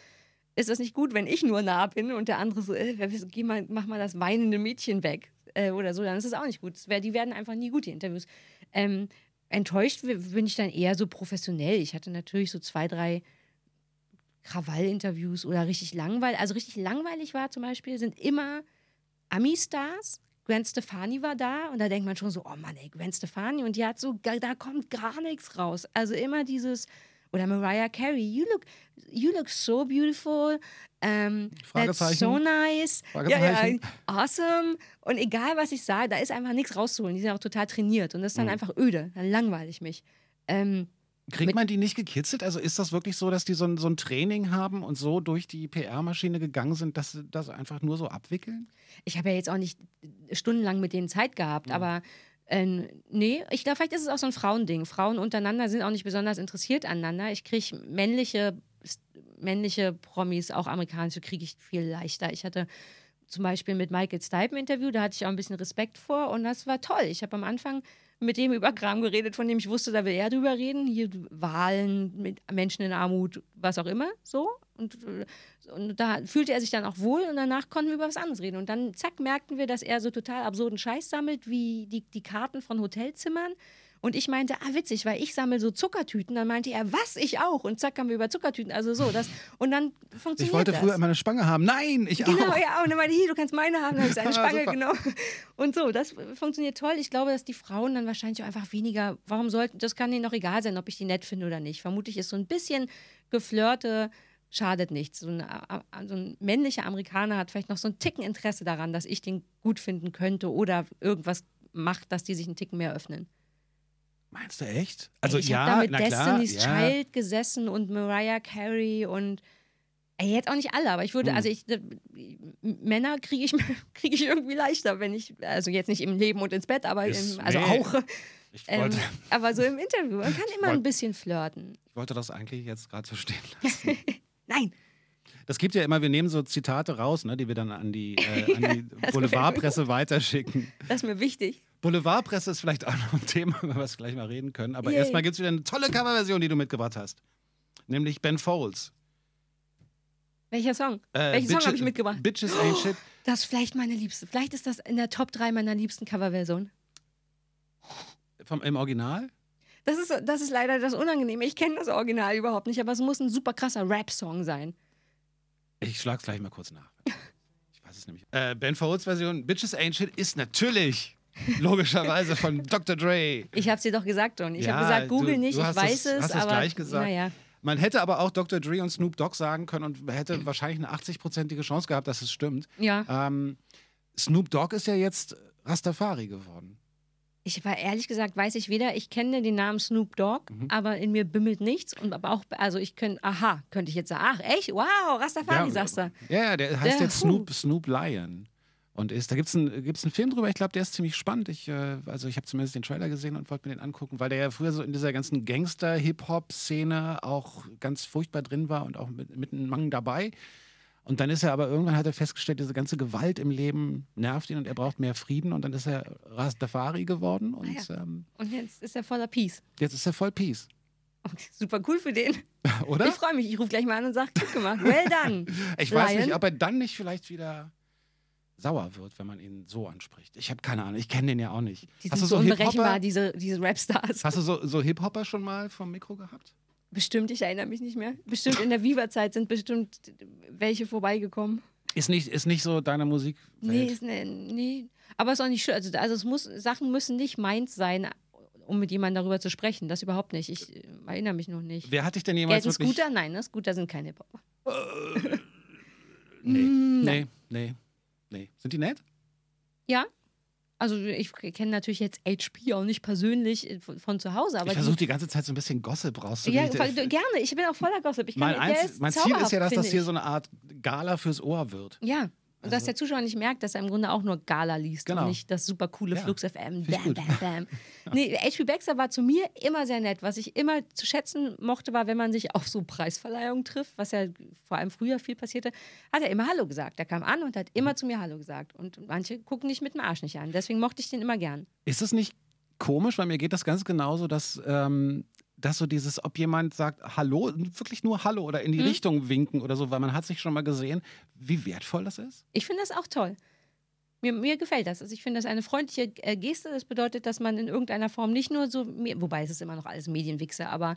ist das nicht gut, wenn ich nur nah bin und der andere so, äh, geh mal, mach mal das weinende Mädchen weg äh, oder so, dann ist es auch nicht gut. Wär, die werden einfach nie gut, die Interviews. Ähm, enttäuscht bin ich dann eher so professionell. Ich hatte natürlich so zwei, drei Krawall-Interviews oder richtig langweilig. Also richtig langweilig war zum Beispiel, sind immer Ami-Stars. Gwen Stefani war da und da denkt man schon so, oh Mann, ey, Gwen Stefani und die hat so, da kommt gar nichts raus. Also immer dieses, oder Mariah Carey, you look, you look so beautiful, um, that's
Fragezeichen.
so nice, ja,
Fragezeichen.
ja, awesome. Und egal, was ich sage, da ist einfach nichts rauszuholen. Die sind auch total trainiert und das ist dann
Mhm.
einfach öde, dann langweile ich mich. Ähm,
Kriegt man die nicht gekitzelt? Also ist das wirklich so, dass die so ein, so ein Training haben und so durch die PR-Maschine gegangen sind, dass sie das einfach nur so abwickeln?
ich habe ja jetzt auch nicht stundenlang mit denen Zeit gehabt, aber äh, nee, ich glaube, vielleicht ist es auch so ein Frauending. Frauen untereinander sind auch nicht besonders interessiert aneinander. Ich kriege männliche, männliche Promis, auch amerikanische, kriege ich viel leichter. Ich hatte zum Beispiel mit Michael Stipe ein Interview, da hatte ich auch ein bisschen Respekt vor und das war toll. Ich habe am Anfang mit dem über Kram geredet, von dem ich wusste, da will er drüber reden. Hier Wahlen, mit Menschen in Armut, was auch immer, so. Und, äh, und da fühlte er sich dann auch wohl und danach konnten wir über was anderes reden. Und dann, zack, merkten wir, dass er so total absurden Scheiß sammelt, wie die, die Karten von Hotelzimmern. Und ich meinte, ah, witzig, weil ich sammle so Zuckertüten. Dann meinte er, was, ich auch. Und zack, haben wir über Zuckertüten. Also so, das, und dann funktioniert
Ich wollte
das.
früher immer eine Spange haben. Nein, ich
Genau,
auch.
ja, und dann meinte ich, du kannst meine haben, dann habe ich seine Spange genau. Und so, das funktioniert toll. Ich glaube, dass die Frauen dann wahrscheinlich auch einfach weniger, warum sollten, das kann ihnen doch egal sein, ob ich die nett finde oder nicht. Vermutlich ist so ein bisschen geflirte, schadet nichts. So ein, so ein männlicher Amerikaner hat vielleicht noch so ein Ticken Interesse daran, dass ich den gut finden könnte oder irgendwas macht, dass die sich einen Ticken mehr öffnen.
Meinst du echt? Also
ich
ja,
habe da mit
na klar,
Destiny's
ja.
Child gesessen und Mariah Carey und Ey, jetzt auch nicht alle, aber ich würde,
Hm.
also ich, äh, Männer kriege ich, krieg ich irgendwie leichter, wenn ich, also jetzt nicht im Leben und ins Bett, aber
Ist-
im, also
nee.
auch.
Ich
Ähm, aber so im Interview, man kann immer
wollt-
ein bisschen flirten.
ich wollte das eigentlich jetzt gerade so stehen lassen.
Nein,
Das gibt ja immer, wir nehmen so Zitate raus, ne, die wir dann an die, äh, an die Boulevardpresse weiterschicken.
das ist mir wichtig.
Boulevardpresse ist vielleicht auch noch ein Thema, über was wir gleich mal reden können. Aber
Yay.
erstmal gibt es wieder eine tolle Coverversion, die du mitgebracht hast. Nämlich Ben Folds.
Welcher Song?
Äh,
Welchen Song habe ich mitgebracht?
Bitches Ain't Shit.
Das ist vielleicht meine liebste. Vielleicht ist das in der Top 3 meiner liebsten Coverversion.
Vom, Im Original?
Das ist, das ist leider das Unangenehme. Ich kenne das Original überhaupt nicht, aber es muss ein super krasser Rap-Song sein.
Ich schlag's gleich mal kurz nach. Ich weiß es nämlich. Äh, ben Folds Version Bitches Ain't Shit ist natürlich logischerweise von Dr. Dre.
Ich habe es dir doch gesagt, Don. Ich
Ja,
habe gesagt, Google
du-
nicht,
du
ich weiß
es-
es,
hast es
aber
gleich gesagt.
naja.
Man hätte aber auch Dr. Dre und Snoop Dogg sagen können und hätte wahrscheinlich eine 80-prozentige Chance gehabt, dass es stimmt.
Ja,
Ähm, Snoop Dogg ist ja jetzt Rastafari geworden.
Ich war ehrlich gesagt, weiß ich weder, ich kenne den Namen Snoop Dogg,
Mhm.
aber in mir bimmelt nichts und aber auch, also ich könnte, aha, könnte ich jetzt sagen, ach echt, wow, Rastafari,
Ja,
sagst du.
Ja, der heißt
Der
jetzt Snoop, Snoop Lion. Und ist, da gibt es einen, gibt's einen Film drüber, ich glaube, der ist ziemlich spannend. Ich, äh, also ich habe zumindest den Trailer gesehen und wollte mir den angucken, weil der ja früher so in dieser ganzen Gangster-Hip-Hop-Szene auch ganz furchtbar drin war und auch mit, mit einem Mang dabei. Und dann ist er aber irgendwann hat er festgestellt, diese ganze Gewalt im Leben nervt ihn und er braucht mehr Frieden und dann ist er Rastafari geworden und
Ah ja.
ähm,
Und jetzt ist er voller Peace.
jetzt ist er voll Peace.
Okay, super cool für den.
Oder?
Ich freue mich, ich rufe gleich mal an und sage, gut gemacht, well done.
Ich weiß
Lion.
nicht, ob er dann nicht vielleicht wieder sauer wird, wenn man ihn so anspricht. Ich habe keine Ahnung, ich kenne den ja auch nicht.
Die
hast
sind
du
so unberechenbar, diese, diese Rapstars.
Hast du so, so Hip-Hopper schon mal vom Mikro gehabt?
Bestimmt, ich erinnere mich nicht mehr. Bestimmt in der Viva-Zeit sind bestimmt welche vorbeigekommen.
Ist nicht, ist nicht so deine Musik.
Nee, ist ne, nee. Aber ist auch nicht schön. Also, also es muss, Sachen müssen nicht meins sein, um mit jemandem darüber zu sprechen. Das überhaupt nicht. Ich äh, erinnere mich noch nicht.
Wer hat dich denn jemals
Gelten
wirklich...
Scooter? Nein, ne? Scooter sind keine Hip-Hopper.
Nee,
Mm,
nee, nee, nee. Sind die nett?
Ja. Also ich kenne natürlich jetzt HP auch nicht persönlich äh, von, zu Hause, aber
ich versuche die ganze Zeit so ein bisschen Gossip
die,
rauszukriegen.
ja, gerne. Ich bin auch voller Gossip. Ich kann,
mein
ist
mein Ziel ist ja, dass das hier so eine Art Gala fürs Ohr wird.
Ja. Und dass
Also-
der Zuschauer nicht merkt, dass er im Grunde auch nur Gala liest
Genau.
und nicht das super coole
Ja,
Flux FM. Bam, bam, bam. Nee, HP Baxter war zu mir immer sehr nett. Was ich immer zu schätzen mochte, war, wenn man sich auf so Preisverleihungen trifft, was ja vor allem früher viel passierte, hat er immer Hallo gesagt. Er kam an und hat immer zu mir Hallo gesagt. Und manche gucken dich mit dem Arsch nicht an. Deswegen mochte ich den immer gern.
Ist es nicht komisch, weil mir geht das ganz genauso, dass, ähm, dass so dieses, ob jemand sagt Hallo, wirklich nur Hallo oder in die
Mhm.
Richtung winken oder so, weil man hat sich schon mal gesehen, wie wertvoll das ist.
Ich finde das auch toll. Mir, mir gefällt das. Also ich finde das eine freundliche äh, Geste. Das bedeutet, dass man in irgendeiner Form nicht nur so, wobei es ist immer noch alles Medienwichse, aber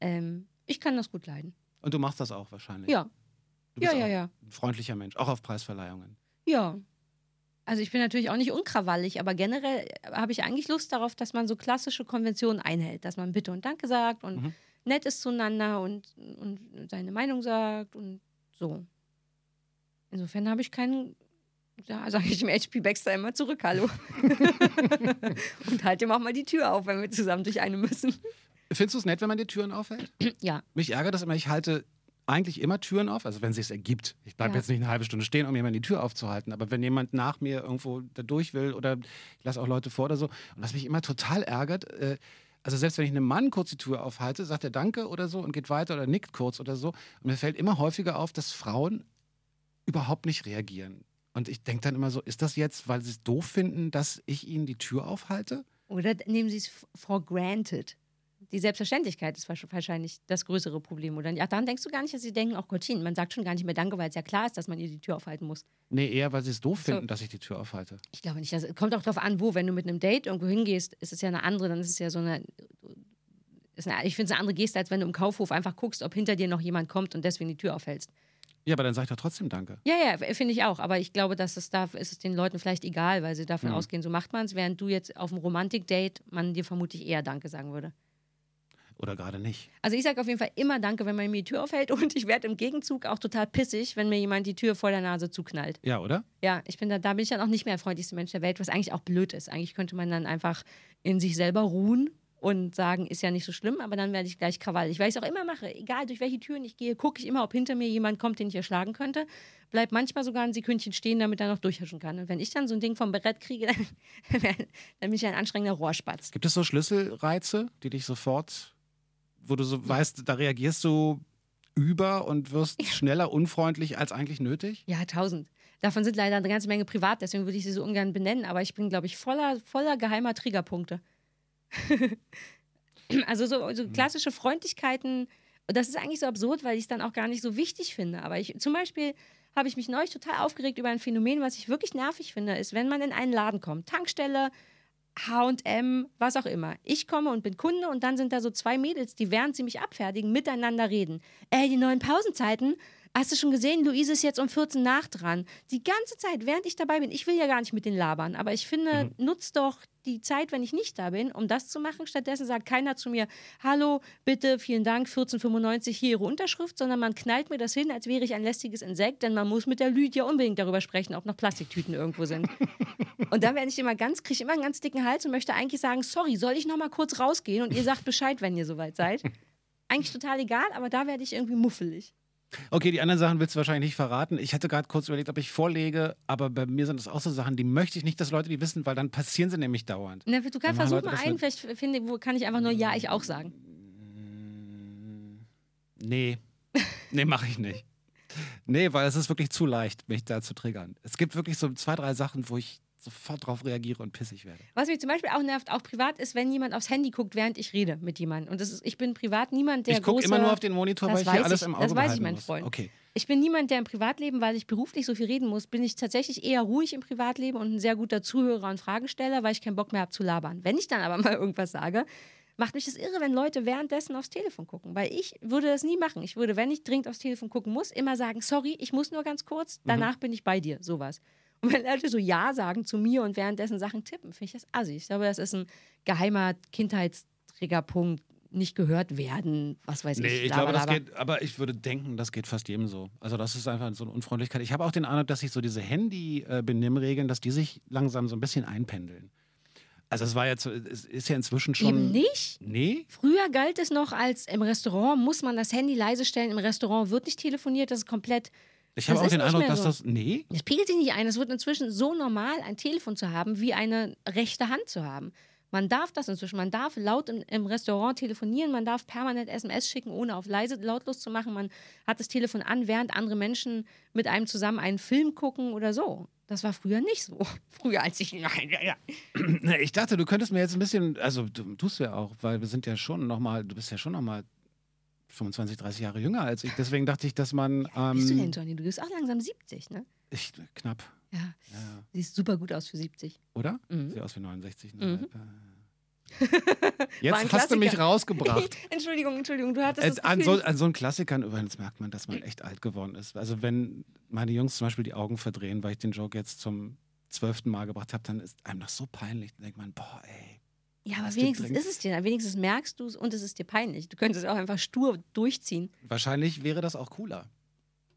ähm, ich kann das gut leiden.
Und du machst das auch wahrscheinlich.
Ja,
Du bist
ja, ja, ja.
ein freundlicher Mensch, auch auf Preisverleihungen.
Ja. Also ich bin natürlich auch nicht unkrawallig, aber generell habe ich eigentlich Lust darauf, dass man so klassische Konventionen einhält, dass man Bitte und Danke sagt und
Mhm.
nett ist zueinander und, und seine Meinung sagt und so. Insofern habe ich keinen, da sage ich dem HP Baxter immer zurück, hallo. und halte ihm auch mal die Tür auf, wenn wir zusammen durch eine müssen.
Findest du es nett, wenn man die Türen aufhält?
Ja,
Mich ärgert das immer, ich halte eigentlich immer Türen auf, also wenn es ergibt. Ich bleibe
Ja.
jetzt nicht eine halbe Stunde stehen, um jemand die Tür aufzuhalten, aber wenn jemand nach mir irgendwo da durch will oder ich lasse auch Leute vor oder so, und was mich immer total ärgert, äh, also selbst wenn ich einem Mann kurz die Tür aufhalte, sagt er Danke oder so und geht weiter oder nickt kurz oder so. Und mir fällt immer häufiger auf, dass Frauen überhaupt nicht reagieren. Und ich denke dann immer so, ist das jetzt, weil sie es doof finden, dass ich ihnen die Tür aufhalte?
oder nehmen sie es for granted. Die Selbstverständlichkeit ist wahrsch- wahrscheinlich das größere Problem, oder? Ja, dann denkst du gar nicht, dass sie denken, oh Gottchen, man sagt schon gar nicht mehr Danke, weil es ja klar ist, dass man ihr die Tür aufhalten muss.
Nee, eher, weil sie es doof
So.
finden, dass ich die Tür aufhalte.
Ich glaube nicht. Das kommt auch darauf an, wo. Wenn du mit einem Date irgendwo hingehst, ist es ja eine andere, dann ist es ja so eine. Ist eine ich finde es eine andere Geste, als wenn du im Kaufhof einfach guckst, ob hinter dir noch jemand kommt und deswegen die Tür aufhältst.
Ja, aber dann sag ich doch trotzdem Danke.
Ja, ja, finde ich auch. Aber ich glaube, dass es da ist es den Leuten vielleicht egal, weil sie davon
Mhm.
ausgehen, so macht man es, während du jetzt auf einem Romantik-Date man dir vermutlich eher Danke sagen würde.
Oder gerade nicht.
Also ich sage auf jeden Fall immer Danke, wenn man mir die Tür aufhält und ich werde im Gegenzug auch total pissig, wenn mir jemand die Tür vor der Nase zuknallt.
Ja, oder?
Ja, ich bin da, da bin ich dann auch nicht mehr der freundlichste Mensch der Welt, was eigentlich auch blöd ist. Eigentlich könnte man dann einfach in sich selber ruhen und sagen, ist ja nicht so schlimm, aber dann werde ich gleich krawallig. Weil ich es auch immer mache, egal durch welche Türen ich gehe, gucke ich immer, ob hinter mir jemand kommt, den ich erschlagen könnte. Bleib manchmal sogar ein Sekündchen stehen, damit er noch durchhuschen kann. Und wenn ich dann so ein Ding vom Brett kriege, dann, dann bin ich ein anstrengender Rohrspatz.
Gibt es so Schlüsselreize, die dich sofort, wo du so weißt, da reagierst du über und wirst schneller unfreundlich als eigentlich nötig?
Ja, tausend. Davon sind leider eine ganze Menge privat, deswegen würde ich sie so ungern benennen, aber ich bin, glaube ich, voller, voller geheimer Triggerpunkte. also so, so klassische Freundlichkeiten, und das ist eigentlich so absurd, weil ich es dann auch gar nicht so wichtig finde. Aber ich, zum Beispiel habe ich mich neulich total aufgeregt über ein Phänomen, was ich wirklich nervig finde, ist, wenn man in einen Laden kommt, Tankstelle, H&M, was auch immer. Ich komme und bin Kunde und dann sind da so zwei Mädels, die während sie mich abfertigen, miteinander reden. Ey, die neuen Pausenzeiten, Hast du schon gesehen, Luise ist jetzt um 14 nach dran. Die ganze Zeit, während ich dabei bin, ich will ja gar nicht mit den labern, aber ich finde, mhm. nutzt doch die Zeit, wenn ich nicht da bin, um das zu machen. Stattdessen sagt keiner zu mir, hallo, bitte, vielen Dank, 1495, hier Ihre Unterschrift, sondern man knallt mir das hin, als wäre ich ein lästiges Insekt, denn man muss mit der Lydia unbedingt darüber sprechen, ob noch Plastiktüten irgendwo sind. und dann werde ich immer ganz, kriege ich immer einen ganz dicken Hals und möchte eigentlich sagen, sorry, soll ich noch mal kurz rausgehen und ihr sagt Bescheid, wenn ihr soweit seid. Eigentlich total egal, aber da werde ich irgendwie muffelig.
Okay, die anderen Sachen willst du wahrscheinlich nicht verraten. Ich hatte gerade kurz überlegt, ob ich vorlege, aber bei mir sind das auch so Sachen, die möchte ich nicht, dass Leute die wissen, weil dann passieren sie nämlich dauernd.
Na, du kannst versuchen mal einen, vielleicht finde, wo kann ich einfach nur Ja, ich auch sagen.
Nee. Nee, mache ich nicht. Nee, weil es ist wirklich zu leicht, mich da zu triggern. Es gibt wirklich so zwei, drei Sachen, wo ich sofort darauf reagiere und pissig werde.
Was mich zum Beispiel auch nervt, auch privat, ist, wenn jemand aufs Handy guckt, während ich rede mit jemandem. Und das ist, ich bin privat niemand, der.
Ich gucke immer nur auf den Monitor, weil ich hier alles im Auge
Das weiß ich, mein
muss.
Freund.
Okay.
Ich bin niemand, der im Privatleben, weil ich beruflich so viel reden muss, bin ich tatsächlich eher ruhig im Privatleben und ein sehr guter Zuhörer und Fragesteller, weil ich keinen Bock mehr habe zu labern. Wenn ich dann aber mal irgendwas sage, macht mich das irre, wenn Leute währenddessen aufs Telefon gucken. Weil ich würde das nie machen. Ich würde, wenn ich dringend aufs Telefon gucken muss, immer sagen, sorry, ich muss nur ganz kurz, danach mhm. bin ich bei dir. Sowas. Und wenn Leute so Ja sagen zu mir und währenddessen Sachen tippen, finde ich das assig. Ich glaube, das ist ein geheimer Kindheitsträgerpunkt, nicht gehört werden, was weiß ich.
Nee, ich glaube, das geht, aber ich würde denken, das geht fast jedem so. Also das ist einfach so eine Unfreundlichkeit. Ich habe auch den Eindruck, dass sich so diese Handy-Benimmregeln, dass die sich langsam so ein bisschen einpendeln. Also es war jetzt, es ist ja inzwischen schon.
Eben nicht?
Nee.
Früher galt es noch als im Restaurant muss man das Handy leise stellen, im Restaurant wird nicht telefoniert, das ist komplett
ich habe auch den Eindruck, dass so. das. Nee.
Es pegelt sich nicht ein. Es wird inzwischen so normal, ein Telefon zu haben, wie eine rechte Hand zu haben. Man darf das inzwischen. Man darf laut im, im, Restaurant telefonieren, man darf permanent SMS schicken, ohne auf leise lautlos zu machen. Man hat das Telefon an, während andere Menschen mit einem zusammen einen Film gucken oder so. Das war früher nicht so. Früher als ich. Nein, ja,
ja. Ich dachte, du könntest mir jetzt ein bisschen, also du tust ja auch, weil wir sind ja schon nochmal, du bist ja schon nochmal 25, 30 Jahre jünger als ich. Deswegen dachte ich, dass man.
Ähm, bist du denn, Johnny? Du bist auch langsam 70, ne?
Ich, knapp.
Ja. ja. Siehst super gut aus für 70.
Oder? Mhm. Sieht aus wie 69. Ne? Mhm. Jetzt hast du mich rausgebracht.
Entschuldigung, Entschuldigung, du hattest
es. An so, an so einen Klassikern übrigens merkt man, dass man echt alt geworden ist. Also wenn meine Jungs zum Beispiel die Augen verdrehen, weil ich den Joke jetzt zum zwölften Mal gebracht habe, dann ist einem das so peinlich. Dann denkt man, boah, ey,
ja, aber wenigstens ist es dir, wenigstens merkst du es und es ist dir peinlich. Du könntest es auch einfach stur durchziehen.
Wahrscheinlich wäre das auch cooler,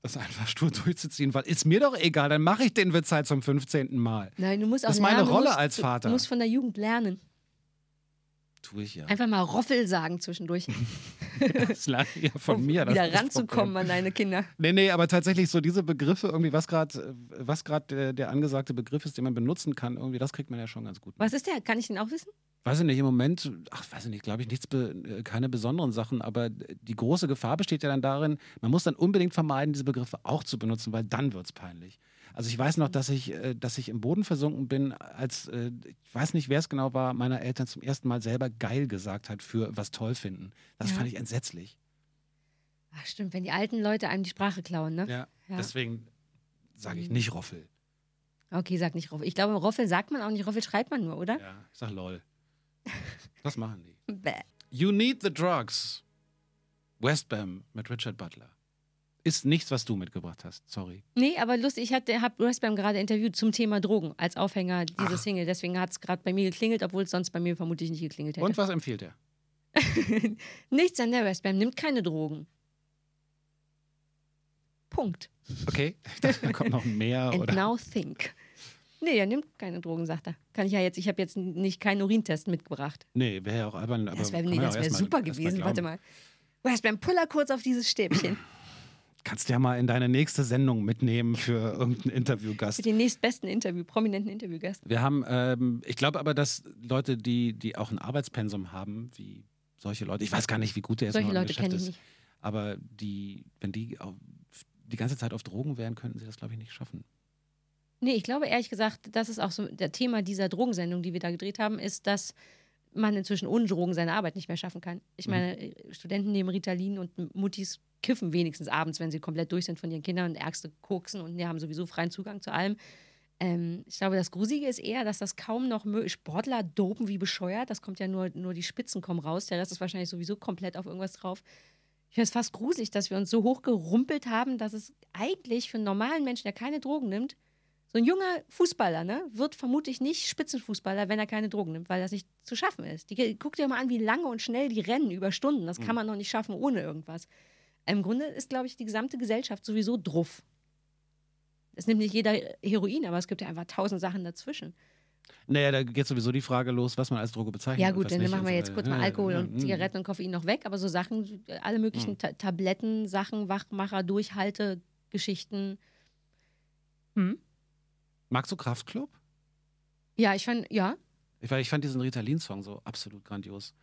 das einfach stur durchzuziehen, weil ist mir doch egal, dann mache ich den Witz halt zum 15. Mal.
Nein, du musst auch
Das ist
meine
lernen, Rolle
musst,
als Vater.
Du musst von der Jugend lernen.
Tue ich ja.
Einfach mal Roffel sagen zwischendurch.
das lernt ja von
um
mir.
wieder ranzukommen an deine Kinder.
Nee, nee, aber tatsächlich so diese Begriffe, irgendwie, was gerade was der, der angesagte Begriff ist, den man benutzen kann, irgendwie, das kriegt man ja schon ganz gut.
Was ist der? Kann ich den auch wissen?
Weiß ich nicht, im Moment, ach, weiß ich nicht, glaube ich, nichts, äh, keine besonderen Sachen, aber die große Gefahr besteht ja dann darin, man muss dann unbedingt vermeiden, diese Begriffe auch zu benutzen, weil dann wird es peinlich. Also ich weiß noch, dass ich, äh, dass ich im Boden versunken bin, als, äh, ich weiß nicht, wer es genau war, meiner Eltern zum ersten Mal selber geil gesagt hat für was toll finden. Das ja. fand ich entsetzlich.
Ach stimmt, wenn die alten Leute einem die Sprache klauen, ne?
Ja, ja. deswegen sage ich mhm. nicht Roffel.
Okay, sag nicht Roffel. Ich glaube, Roffel sagt man auch nicht, Roffel schreibt man nur, oder?
Ja, ich sag lol. Das machen die. Bäh. You Need the Drugs. Westbam mit Richard Butler. Ist nichts, was du mitgebracht hast. Sorry.
Nee, aber lustig, ich habe Westbam gerade interviewt zum Thema Drogen als Aufhänger dieser Single. Deswegen hat es gerade bei mir geklingelt, obwohl es sonst bei mir vermutlich nicht geklingelt hätte.
Und was empfiehlt er?
Nichts an der Westbam, nimmt keine Drogen. Punkt.
Okay, da kommt noch mehr.
And
oder?
now think. Nee, er nimmt keine Drogen, sagt er. Kann ich ja jetzt, ich habe jetzt nicht keinen Urintest mitgebracht.
Nee, wäre ja auch albern. Aber
Das wäre nee, wär
mal-
super
mal
gewesen.
glauben.
Warte mal. Du hast beim Puller kurz auf dieses Stäbchen.
Kannst du ja mal in deine nächste Sendung mitnehmen für irgendeinen Interviewgast.
Für den nächstbesten Interview, prominenten Interviewgast.
Wir haben, ähm, ich glaube aber, dass Leute, die, die auch ein Arbeitspensum haben, wie solche Leute, ich weiß gar nicht, wie gut der jetzt
Solche Leute kenne ich
ist,
nicht.
aber die, wenn die die ganze Zeit auf Drogen wären, könnten sie das, glaube ich, nicht schaffen.
Nee, ich glaube ehrlich gesagt, das ist auch so der Thema dieser Drogensendung, die wir da gedreht haben, ist, dass man inzwischen ohne Drogen seine Arbeit nicht mehr schaffen kann. Ich meine, äh, Studenten nehmen Ritalin und Muttis kiffen wenigstens abends, wenn sie komplett durch sind von ihren Kindern und Ärzte koksen und die haben sowieso freien Zugang zu allem. Ähm, ich glaube, das Gruselige ist eher, dass das kaum noch Sportler dopen wie bescheuert. Das kommt ja nur, nur die Spitzen kommen raus. Der Rest ist wahrscheinlich sowieso komplett auf irgendwas drauf. Ich finde es fast gruselig, dass wir uns so hochgerumpelt haben, dass es eigentlich für einen normalen Menschen, der keine Drogen nimmt, so ein junger Fußballer, ne, wird vermutlich nicht Spitzenfußballer, wenn er keine Drogen nimmt, weil das nicht zu schaffen ist. Die, guck dir mal an, wie lange und schnell die rennen über Stunden. Das kann man noch nicht schaffen ohne irgendwas. Im Grunde ist, glaube ich, die gesamte Gesellschaft sowieso druff. Es nimmt nicht jeder Heroin, aber es gibt ja einfach tausend Sachen dazwischen.
Naja, da geht sowieso die Frage los, was man als Droge bezeichnet.
Ja gut, dann
nicht
machen wir jetzt
weiter.
kurz mal
Ja,
Alkohol
ja,
und
mm.
Zigaretten und Koffein noch weg, aber so Sachen, alle möglichen Ta Tabletten, Sachen, Wachmacher, Durchhalte, Geschichten. Hm?
Magst du Kraftklub?
Ja, ich fand, ja,
Ich, weil ich fand diesen Ritalin-Song so absolut grandios.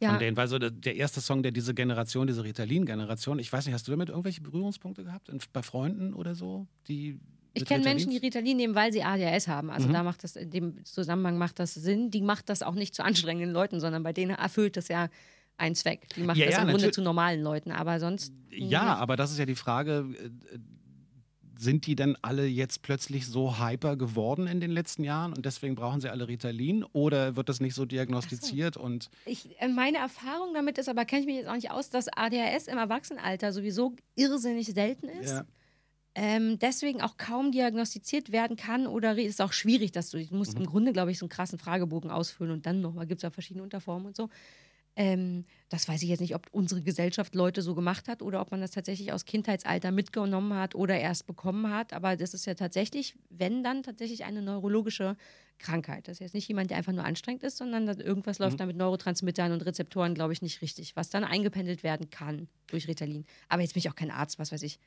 ja.
Von denen, weil so der, der erste Song, der diese Generation, diese Ritalin-Generation, ich weiß nicht, hast du damit irgendwelche Berührungspunkte gehabt? In, bei Freunden oder so? Die
Ich kenne Menschen, die? Ritalin nehmen, weil sie ADHS haben. Also
Mhm.
da macht das, in dem Zusammenhang macht das Sinn. Die macht das auch nicht zu anstrengenden Leuten, sondern bei denen erfüllt das ja einen Zweck. Die macht
Ja,
das
ja,
im Grunde zu normalen Leuten. Aber sonst.
Ja, aber das ist ja die Frage, äh, sind die denn alle jetzt plötzlich so hyper geworden in den letzten Jahren und deswegen brauchen sie alle Ritalin oder wird das nicht so diagnostiziert und
Ich, äh, meine Erfahrung damit ist, aber kenne ich mich jetzt auch nicht aus, dass ADHS im Erwachsenenalter sowieso irrsinnig selten ist.
ja,
ähm, deswegen auch kaum diagnostiziert werden kann oder ist auch schwierig, dass du, du musst
Mhm.
im Grunde, glaube ich, so einen krassen Fragebogen ausfüllen und dann nochmal gibt es ja verschiedene Unterformen und so. Ähm, das weiß ich jetzt nicht, ob unsere Gesellschaft Leute so gemacht hat oder ob man das tatsächlich aus Kindheitsalter mitgenommen hat oder erst bekommen hat. Aber das ist ja tatsächlich, wenn dann tatsächlich eine neurologische Krankheit. Das ist jetzt nicht jemand, der einfach nur anstrengend ist, sondern irgendwas läuft da mit Neurotransmittern und Rezeptoren, glaube ich, nicht richtig, was dann eingependelt werden kann durch Ritalin. Aber jetzt bin ich auch kein Arzt, was weiß ich.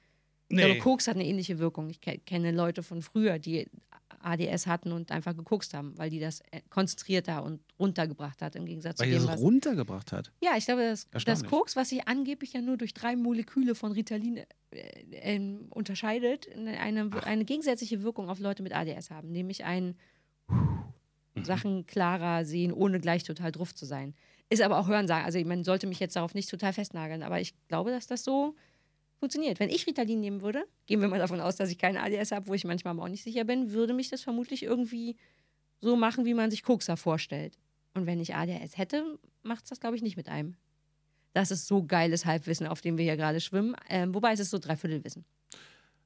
Ich glaube, Koks hat eine ähnliche Wirkung. Ich ke- kenne Leute von früher, die ADS hatten und einfach gekokst haben, weil die das äh, konzentrierter und runtergebracht hat im Gegensatz
weil
zu dem,
es
was.
runtergebracht hat.
Ja, ich glaube, das, das. Koks, was sich angeblich ja nur durch drei Moleküle von Ritalin äh, ähm, unterscheidet, eine, eine gegensätzliche Wirkung auf Leute mit ADS haben, nämlich ein
Mhm.
Sachen klarer sehen, ohne gleich total drauf zu sein. Ist aber auch Hörensagen. Also man sollte mich jetzt darauf nicht total festnageln, aber ich glaube, dass das so funktioniert. Wenn ich Ritalin nehmen würde, gehen wir mal davon aus, dass ich keine ADS habe, wo ich manchmal aber auch nicht sicher bin, würde mich das vermutlich irgendwie so machen, wie man sich Kokser vorstellt. Und wenn ich ADHS hätte, macht es das, glaube ich, nicht mit einem. Das ist so geiles Halbwissen, auf dem wir hier gerade schwimmen. Ähm, wobei es ist so Dreiviertelwissen.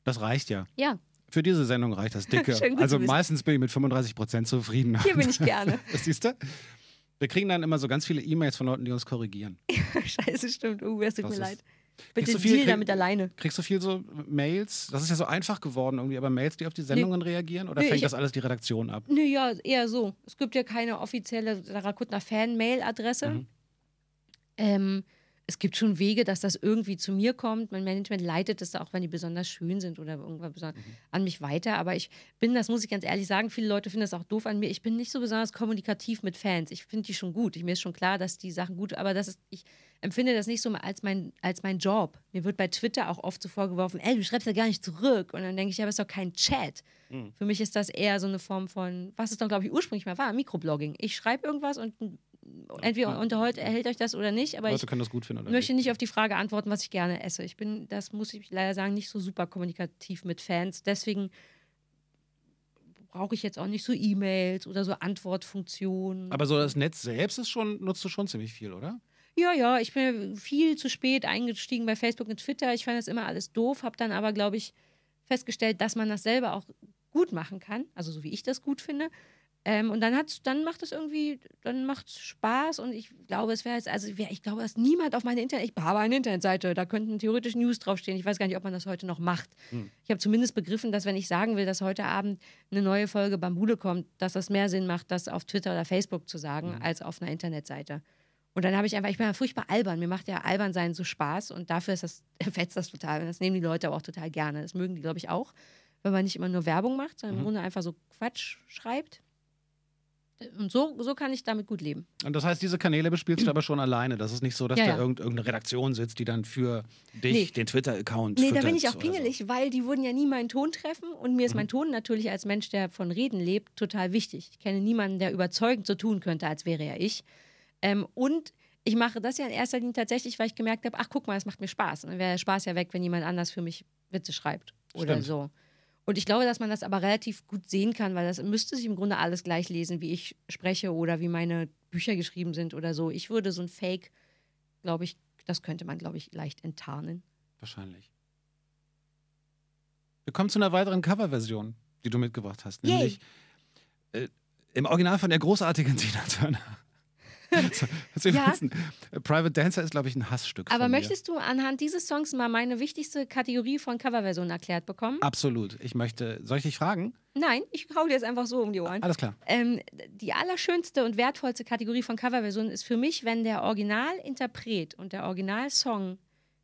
Das reicht ja.
Ja,
Für diese Sendung reicht das dicke. Also meistens bin ich mit 35 Prozent zufrieden.
hier bin ich gerne.
Das siehst du? Wir kriegen dann immer so ganz viele E-Mails von Leuten, die uns korrigieren.
Scheiße, stimmt. Uh, es tut
Das
mir
ist-
leid.
Kriegst
Bitte
du viel- krieg-
damit alleine.
Kriegst du viel so Mails? Das ist ja so einfach geworden irgendwie, aber Mails, die auf die Sendungen reagieren? Oder
Nee,
fängt
ich-
das alles die Redaktion ab?
Nö, ja, eher so. Es gibt ja keine offizielle Sarah Kuttner Fan-Mail-Adresse.
Mhm.
Ähm, es gibt schon Wege, dass das irgendwie zu mir kommt. Mein Management leitet es auch, wenn die besonders schön sind oder irgendwann beson- an mich weiter. Aber ich bin, das muss ich ganz ehrlich sagen, viele Leute finden das auch doof an mir. Ich bin nicht so besonders kommunikativ mit Fans. Ich finde die schon gut. Ich, mir ist schon klar, dass die Sachen gut, aber das ist, ich empfinde das nicht so als mein, als mein Job. Mir wird bei Twitter auch oft so vorgeworfen, ey, du schreibst ja gar nicht zurück. Und dann denke ich, ja, aber es ist doch kein Chat. Für mich ist das eher so eine Form von, was es doch, glaube ich, ursprünglich mal war, Mikroblogging. Ich schreibe irgendwas und entweder unterhält, erhält euch das oder nicht, aber ich
Leute können das gut finden oder
möchte
nicht.
nicht auf die Frage antworten, was ich gerne esse. Ich bin, das muss ich leider sagen, nicht so super kommunikativ mit Fans. Deswegen brauche ich jetzt auch nicht so E-Mails oder so Antwortfunktionen.
Aber so das Netz selbst ist schon, nutzt du schon ziemlich viel, oder?
Ja, ja, ich bin viel zu spät eingestiegen bei Facebook und Twitter. Ich fand das immer alles doof, habe dann aber, glaube ich, festgestellt, dass man das selber auch gut machen kann, also so wie ich das gut finde. Ähm, und dann, hat's, dann macht es irgendwie, dann macht es Spaß und ich glaube, es wäre jetzt, also wär, ich glaube, dass niemand auf meine Internet, ich habe eine Internetseite, da könnten theoretisch News draufstehen. Ich weiß gar nicht, ob man das heute noch macht.
Hm.
Ich habe zumindest begriffen, dass wenn ich sagen will, dass heute Abend eine neue Folge Bambule kommt, dass das mehr Sinn macht, das auf Twitter oder Facebook zu sagen,
Hm.
als auf einer Internetseite. Und dann habe ich einfach, ich bin ja furchtbar albern. Mir macht ja albern sein so Spaß und dafür ist das, fetzt das total. Und das nehmen die Leute aber auch total gerne. Das mögen die, glaube ich, auch, wenn man nicht immer nur Werbung macht, sondern im
Mhm.
Grunde einfach so Quatsch schreibt. Und so, so kann ich damit gut leben.
Und das heißt, diese Kanäle bespielst du aber schon alleine. Das ist nicht so, dass
Ja,
da
ja.
irgend- irgendeine Redaktion sitzt, die dann für dich
Nee.
den Twitter-Account
Nee, da bin ich auch
oder so.
pingelig, weil die würden ja nie meinen Ton treffen und mir ist
Mhm.
mein Ton natürlich als Mensch, der von Reden lebt, total wichtig. Ich kenne niemanden, der überzeugend so tun könnte, als wäre er ich. Ähm, und ich mache das ja in erster Linie tatsächlich, weil ich gemerkt habe, ach guck mal, es macht mir Spaß. Und dann wäre der Spaß ja weg, wenn jemand anders für mich Witze schreibt oder
Stimmt.
so. Und ich glaube, dass man das aber relativ gut sehen kann, weil das müsste sich im Grunde alles gleich lesen, wie ich spreche oder wie meine Bücher geschrieben sind oder so. Ich würde so ein Fake, glaube ich, das könnte man, glaube ich, leicht enttarnen.
Wahrscheinlich. Wir kommen zu einer weiteren Coverversion, die du mitgebracht hast. Nämlich äh, im Original von der großartigen Tina Turner. So, das ist
Ja.
ein- äh, Private Dancer ist, glaube ich, ein Hassstück.
Aber möchtest du anhand dieses Songs mal meine wichtigste Kategorie von Coverversionen erklärt bekommen?
Absolut. Ich möchte. Soll ich dich fragen?
Nein, ich hau dir jetzt einfach so um die Ohren.
Alles klar.
Ähm, die allerschönste und wertvollste Kategorie von Coverversionen ist für mich, wenn der Originalinterpret und der Originalsong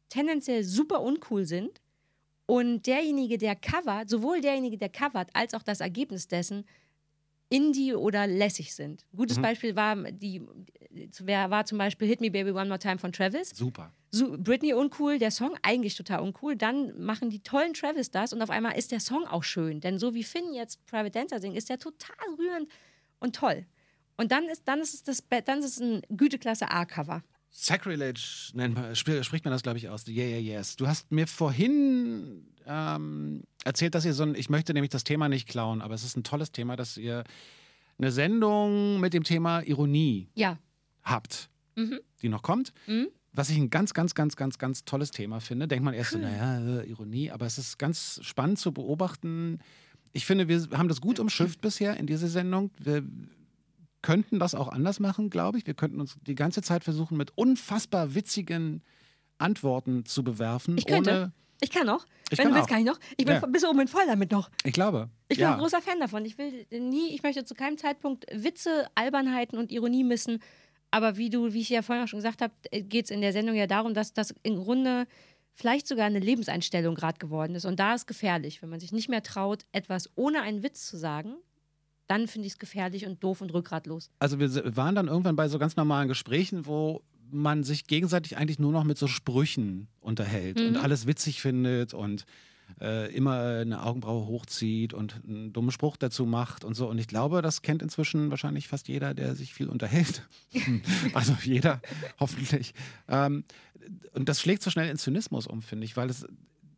tendenziell super uncool sind und derjenige, der covert, sowohl derjenige, der covert, als auch das Ergebnis dessen indie oder lässig sind. Gutes
Mhm.
Beispiel war, die, wer war zum Beispiel Hit Me Baby One More Time von Travis.
Super.
so, Britney uncool, der Song eigentlich total uncool. Dann machen die tollen Travis das und auf einmal ist der Song auch schön. Denn so wie Finn jetzt Private Dancer singt, ist der total rührend und toll. Und dann ist, dann ist es das, dann ist es ein Güteklasse A-Cover.
Sacrilege nennt man, sp- spricht man das, glaube ich, aus. Yeah, yeah, yes. Du hast mir vorhin ähm, erzählt, dass ihr so ein, ich möchte nämlich das Thema nicht klauen, aber es ist ein tolles Thema, dass ihr eine Sendung mit dem Thema Ironie
Ja.
habt,
Mhm.
die noch kommt.
Mhm.
Was ich ein ganz, ganz, ganz, ganz, ganz tolles Thema finde. Denkt man erst so, naja, äh, Ironie, aber es ist ganz spannend zu beobachten. Ich finde, wir haben das gut umschifft bisher in dieser Sendung. Wir könnten das auch anders machen, glaube ich. Wir könnten uns die ganze Zeit versuchen, mit unfassbar witzigen Antworten zu bewerfen.
Ich könnte. Ich kann noch.
Ich
Wenn
kann
du willst,
auch.
kann ich noch. Ich bin
Ja.
bis oben voll damit noch.
ich glaube.
Ich bin
ja.
ein großer Fan davon. Ich will nie, ich möchte zu keinem Zeitpunkt Witze, Albernheiten und Ironie missen. Aber wie du, wie ich ja vorhin auch schon gesagt habe, geht es in der Sendung ja darum, dass das im Grunde vielleicht sogar eine Lebenseinstellung gerade geworden ist. Und da ist gefährlich, wenn man sich nicht mehr traut, etwas ohne einen Witz zu sagen. Dann finde ich es gefährlich und doof und rückgratlos.
Also wir waren dann irgendwann bei so ganz normalen Gesprächen, wo man sich gegenseitig eigentlich nur noch mit so Sprüchen unterhält und
Mhm.
alles witzig findet und äh, immer eine Augenbraue hochzieht und einen dummen Spruch dazu macht und so. Und ich glaube, das kennt inzwischen wahrscheinlich fast jeder, der sich viel unterhält. also jeder, hoffentlich. Ähm, und das schlägt so schnell in Zynismus um, finde ich, weil es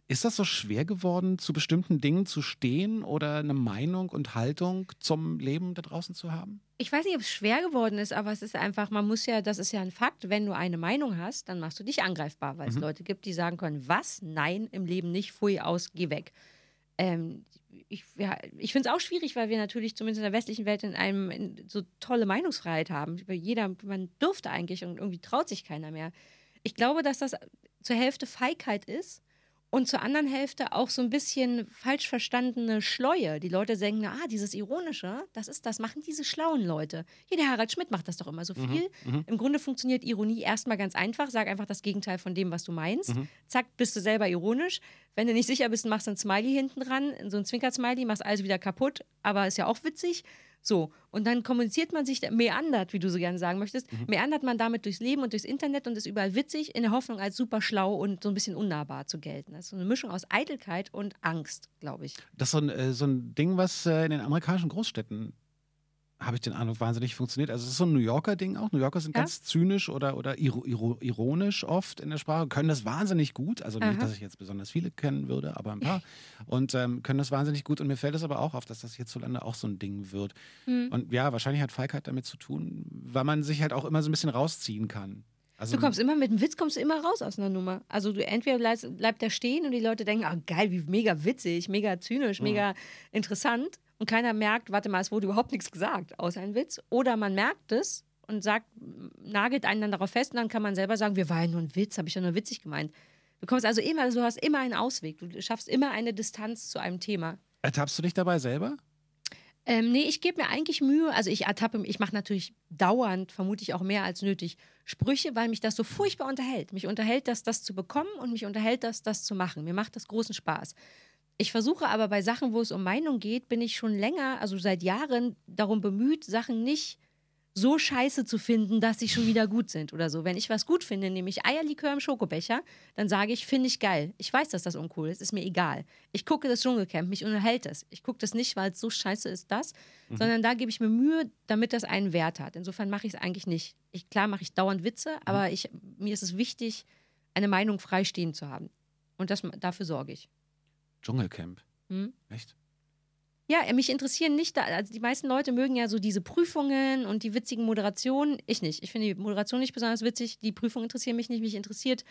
ist das so schwer geworden, zu bestimmten Dingen zu stehen oder eine Meinung und Haltung zum Leben da draußen zu haben?
Ich weiß nicht, ob es schwer geworden ist, aber es ist einfach, man muss ja, das ist ja ein Fakt, wenn du eine Meinung hast, dann machst du dich angreifbar, weil es
Mhm.
Leute gibt, die sagen können, was? Nein, im Leben nicht, pfui aus, geh weg. Ähm, ich ja, ich finde es auch schwierig, weil wir natürlich zumindest in der westlichen Welt in einem in so tolle Meinungsfreiheit haben. Jeder, man dürfte eigentlich und irgendwie traut sich keiner mehr. Ich glaube, dass das zur Hälfte Feigheit ist und zur anderen Hälfte auch so ein bisschen falsch verstandene Schleue. Die Leute denken, ah, dieses Ironische, das ist das, machen diese schlauen Leute. Hier, der Harald Schmidt macht das doch immer so viel.
mhm.
Im Grunde funktioniert Ironie erstmal ganz einfach. Sag einfach das Gegenteil von dem, was du meinst.
Mhm.
Zack, bist du selber ironisch. Wenn du nicht sicher bist, machst du ein Smiley hinten dran, so ein Zwinker-Smiley, machst alles wieder kaputt, aber ist ja auch witzig. So, und dann kommuniziert man sich, meandert, wie du so gerne sagen möchtest,
Mhm.
meandert man damit durchs Leben und durchs Internet und ist überall witzig, in der Hoffnung, als super schlau und so ein bisschen unnahbar zu gelten. Das ist so eine Mischung aus Eitelkeit und Angst, glaube ich.
Das ist so ein, äh, so ein Ding, was äh, in den amerikanischen Großstädten, habe ich den Eindruck, wahnsinnig funktioniert. Also es ist so ein New Yorker Ding auch. New Yorker sind
Ja.
ganz zynisch oder, oder iro iro ironisch oft in der Sprache, können das wahnsinnig gut. Also nicht,
Aha.
dass ich jetzt besonders viele kennen würde, aber ein paar. Und ähm, können das wahnsinnig gut. Und mir fällt es aber auch auf, dass das hierzulande auch so ein Ding wird.
Hm.
Und ja, wahrscheinlich hat Feigheit damit zu tun, weil man sich halt auch immer so ein bisschen rausziehen kann. Also,
Du kommst immer mit dem Witz, kommst du immer raus aus einer Nummer. Also du entweder bleibst, bleibt der stehen und die Leute denken, ah geil, wie mega witzig, mega zynisch,
Mhm.
mega interessant. Und keiner merkt, warte mal, es wurde überhaupt nichts gesagt, außer ein Witz. Oder man merkt es und sagt, nagelt einen dann darauf fest und dann kann man selber sagen, wir waren nur ein Witz, habe ich ja nur witzig gemeint. Du kommst also immer, du hast immer einen Ausweg, du schaffst immer eine Distanz zu einem Thema.
Ertappst du dich dabei selber?
Ähm, nee, ich gebe mir eigentlich Mühe. Also ich ertappe, ich mache natürlich dauernd, vermute ich auch mehr als nötig, Sprüche, weil mich das so furchtbar unterhält. Mich unterhält das, das zu bekommen und mich unterhält das, das zu machen. Mir macht das großen Spaß. Ich versuche aber bei Sachen, wo es um Meinung geht, bin ich schon länger, also seit Jahren, darum bemüht, Sachen nicht so scheiße zu finden, dass sie schon wieder gut sind oder so. Wenn ich was gut finde, nämlich Eierlikör im Schokobecher, dann sage ich, finde ich geil. Ich weiß, dass das uncool ist, ist mir egal. Ich gucke das Dschungelcamp, mich unterhält es. Ich gucke das nicht, weil es so scheiße ist, das, mhm. sondern da gebe ich mir Mühe, damit das einen Wert hat. Insofern mache ich es eigentlich nicht. Ich, klar mache ich dauernd Witze, mhm. aber ich, mir ist es wichtig, eine Meinung frei stehen zu haben. Und das, dafür sorge ich.
Dschungelcamp.
Hm?
Echt?
Ja, mich interessieren nicht, da, also die meisten Leute mögen ja so diese Prüfungen und die witzigen Moderationen. Ich nicht. Ich finde die Moderation nicht besonders witzig. Die Prüfungen interessieren mich nicht. Mich interessiert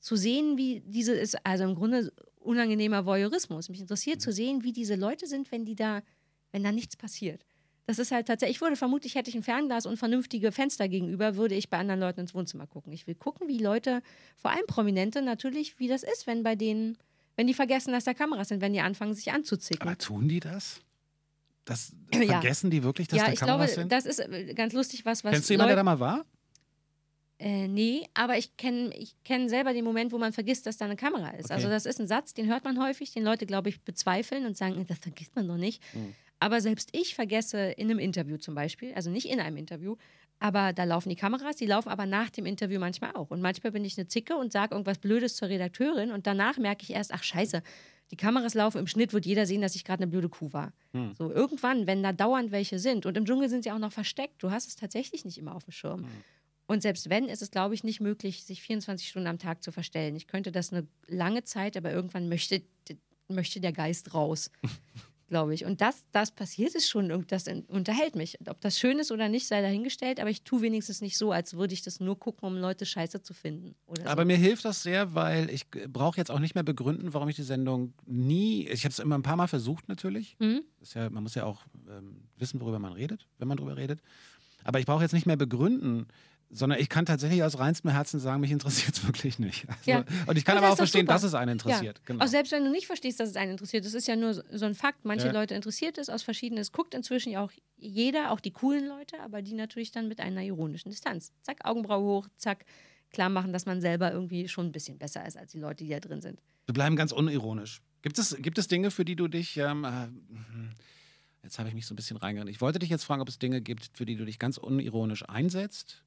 zu sehen, wie diese ist, also im Grunde unangenehmer Voyeurismus. Mich interessiert mhm. zu sehen, wie diese Leute sind, wenn die da, wenn da nichts passiert. Das ist halt tatsächlich, ich würde vermutlich, hätte ich ein Fernglas und vernünftige Fenster gegenüber, würde ich bei anderen Leuten ins Wohnzimmer gucken. Ich will gucken, wie Leute, vor allem Prominente natürlich, wie das ist, wenn bei denen wenn die vergessen, dass da Kameras sind, wenn die anfangen, sich anzuzicken.
Aber tun die das? Das ja. vergessen die wirklich, dass
ja,
da Kameras
glaube,
sind?
das ist äh, ganz lustig, was was.
Kennst du jemanden, der da mal war?
Äh, nee, aber ich kenne ich kenn selber den Moment, wo man vergisst, dass da eine Kamera ist.
Okay.
Also das ist ein Satz, den hört man häufig, den Leute, glaube ich, bezweifeln und sagen, das vergisst man doch nicht. Mhm. Aber selbst ich vergesse in einem Interview zum Beispiel, also nicht in einem Interview, aber da laufen die Kameras, die laufen aber nach dem Interview manchmal auch. Und manchmal bin ich eine Zicke und sage irgendwas Blödes zur Redakteurin und danach merke ich erst, ach scheiße, die Kameras laufen, im Schnitt wird jeder sehen, dass ich gerade eine blöde Kuh war. Hm. So irgendwann, wenn da dauernd welche sind und im Dschungel sind sie auch noch versteckt, du hast es tatsächlich nicht immer auf dem Schirm. Hm. Und selbst wenn, ist es, glaube ich, nicht möglich, sich 24 Stunden am Tag zu verstellen. Ich könnte das eine lange Zeit, aber irgendwann möchte, möchte der Geist raus. glaube ich. Und das, das passiert ist schon und das unterhält mich. Ob das schön ist oder nicht, sei dahingestellt, aber ich tue wenigstens nicht so, als würde ich das nur gucken, um Leute scheiße zu finden.
aber
so.
mir hilft das sehr, weil ich brauche jetzt auch nicht mehr begründen, warum ich die Sendung nie, ich habe es immer ein paar Mal versucht natürlich. Mhm. Ja, man muss ja auch ähm, wissen, worüber man redet, wenn man darüber redet. Aber ich brauche jetzt nicht mehr begründen, sondern ich kann tatsächlich aus reinstem Herzen sagen, mich interessiert es wirklich nicht. Also,
ja.
Und ich kann aber, aber auch verstehen, super. dass es einen interessiert.
Ja.
Genau.
Auch selbst wenn du nicht verstehst, dass es einen interessiert, das ist ja nur so ein Fakt. Manche ja. Leute interessiert es aus verschiedenen. Es guckt inzwischen ja auch jeder, auch die coolen Leute, aber die natürlich dann mit einer ironischen Distanz. Zack, Augenbraue hoch, zack, klar machen, dass man selber irgendwie schon ein bisschen besser ist als die Leute, die da drin sind.
Wir bleiben ganz unironisch. Gibt es, gibt es Dinge, für die du dich. Ähm, äh, jetzt habe ich mich so ein bisschen reingegangen. Ich wollte dich jetzt fragen, ob es Dinge gibt, für die du dich ganz unironisch einsetzt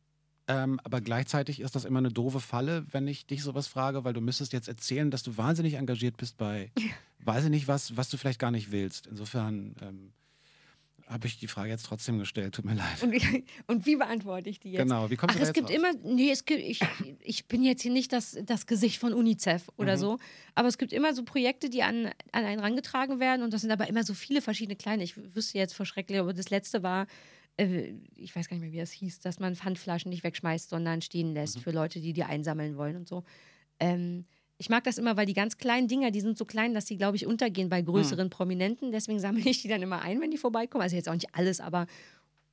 ähm, aber gleichzeitig ist das immer eine doofe Falle, wenn ich dich sowas frage, weil du müsstest jetzt erzählen, dass du wahnsinnig engagiert bist bei, weiß ich nicht was, was du vielleicht gar nicht willst. Insofern ähm, habe ich die Frage jetzt trotzdem gestellt. Tut mir leid.
Und wie, und wie beantworte ich die jetzt?
Genau, wie kommst
Ach,
du da
es gibt
raus?
immer, nee, es gibt, ich, ich bin jetzt hier nicht das, das Gesicht von UNICEF oder mhm. so, aber es gibt immer so Projekte, die an, an einen rangetragen werden und das sind aber immer so viele verschiedene kleine. Ich wüsste jetzt vor schrecklich, aber das letzte war äh, ich weiß gar nicht mehr, wie das hieß, dass man Pfandflaschen nicht wegschmeißt, sondern stehen lässt mhm. für Leute, die die einsammeln wollen und so. Ähm, ich mag das immer, weil die ganz kleinen Dinger, die sind so klein, dass die, glaube ich, untergehen bei größeren mhm. Prominenten. Deswegen sammle ich die dann immer ein, wenn die vorbeikommen. Also jetzt auch nicht alles, aber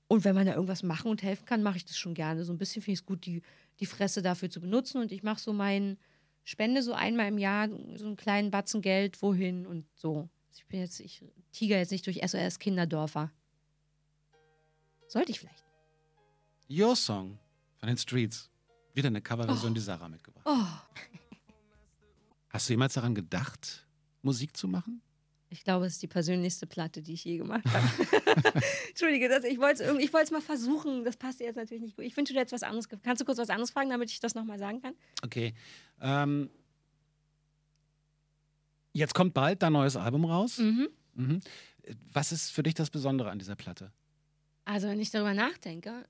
und wenn man da irgendwas machen und helfen kann, mache ich das schon gerne. So ein bisschen finde ich es gut, die, die Fresse dafür zu benutzen. Und ich mache so meinen Spende so einmal im Jahr, so einen kleinen Batzen Geld, wohin und so. Ich bin jetzt, ich tiger jetzt nicht durch SOS Kinderdörfer. Sollte ich vielleicht.
Your Song von den Streets. Wieder eine Coverversion, oh. die Sarah mitgebracht
oh.
Hast du jemals daran gedacht, Musik zu machen?
Ich glaube, es ist die persönlichste Platte, die ich je gemacht habe. Entschuldige, das, ich wollte es mal versuchen. Das passt jetzt natürlich nicht gut. Ich wünsche dir jetzt was anderes. Kannst du kurz was anderes fragen, damit ich das nochmal sagen kann?
Okay. Ähm, jetzt kommt bald dein neues Album raus.
Mhm.
Mhm. Was ist für dich das Besondere an dieser Platte?
Also, wenn ich darüber nachdenke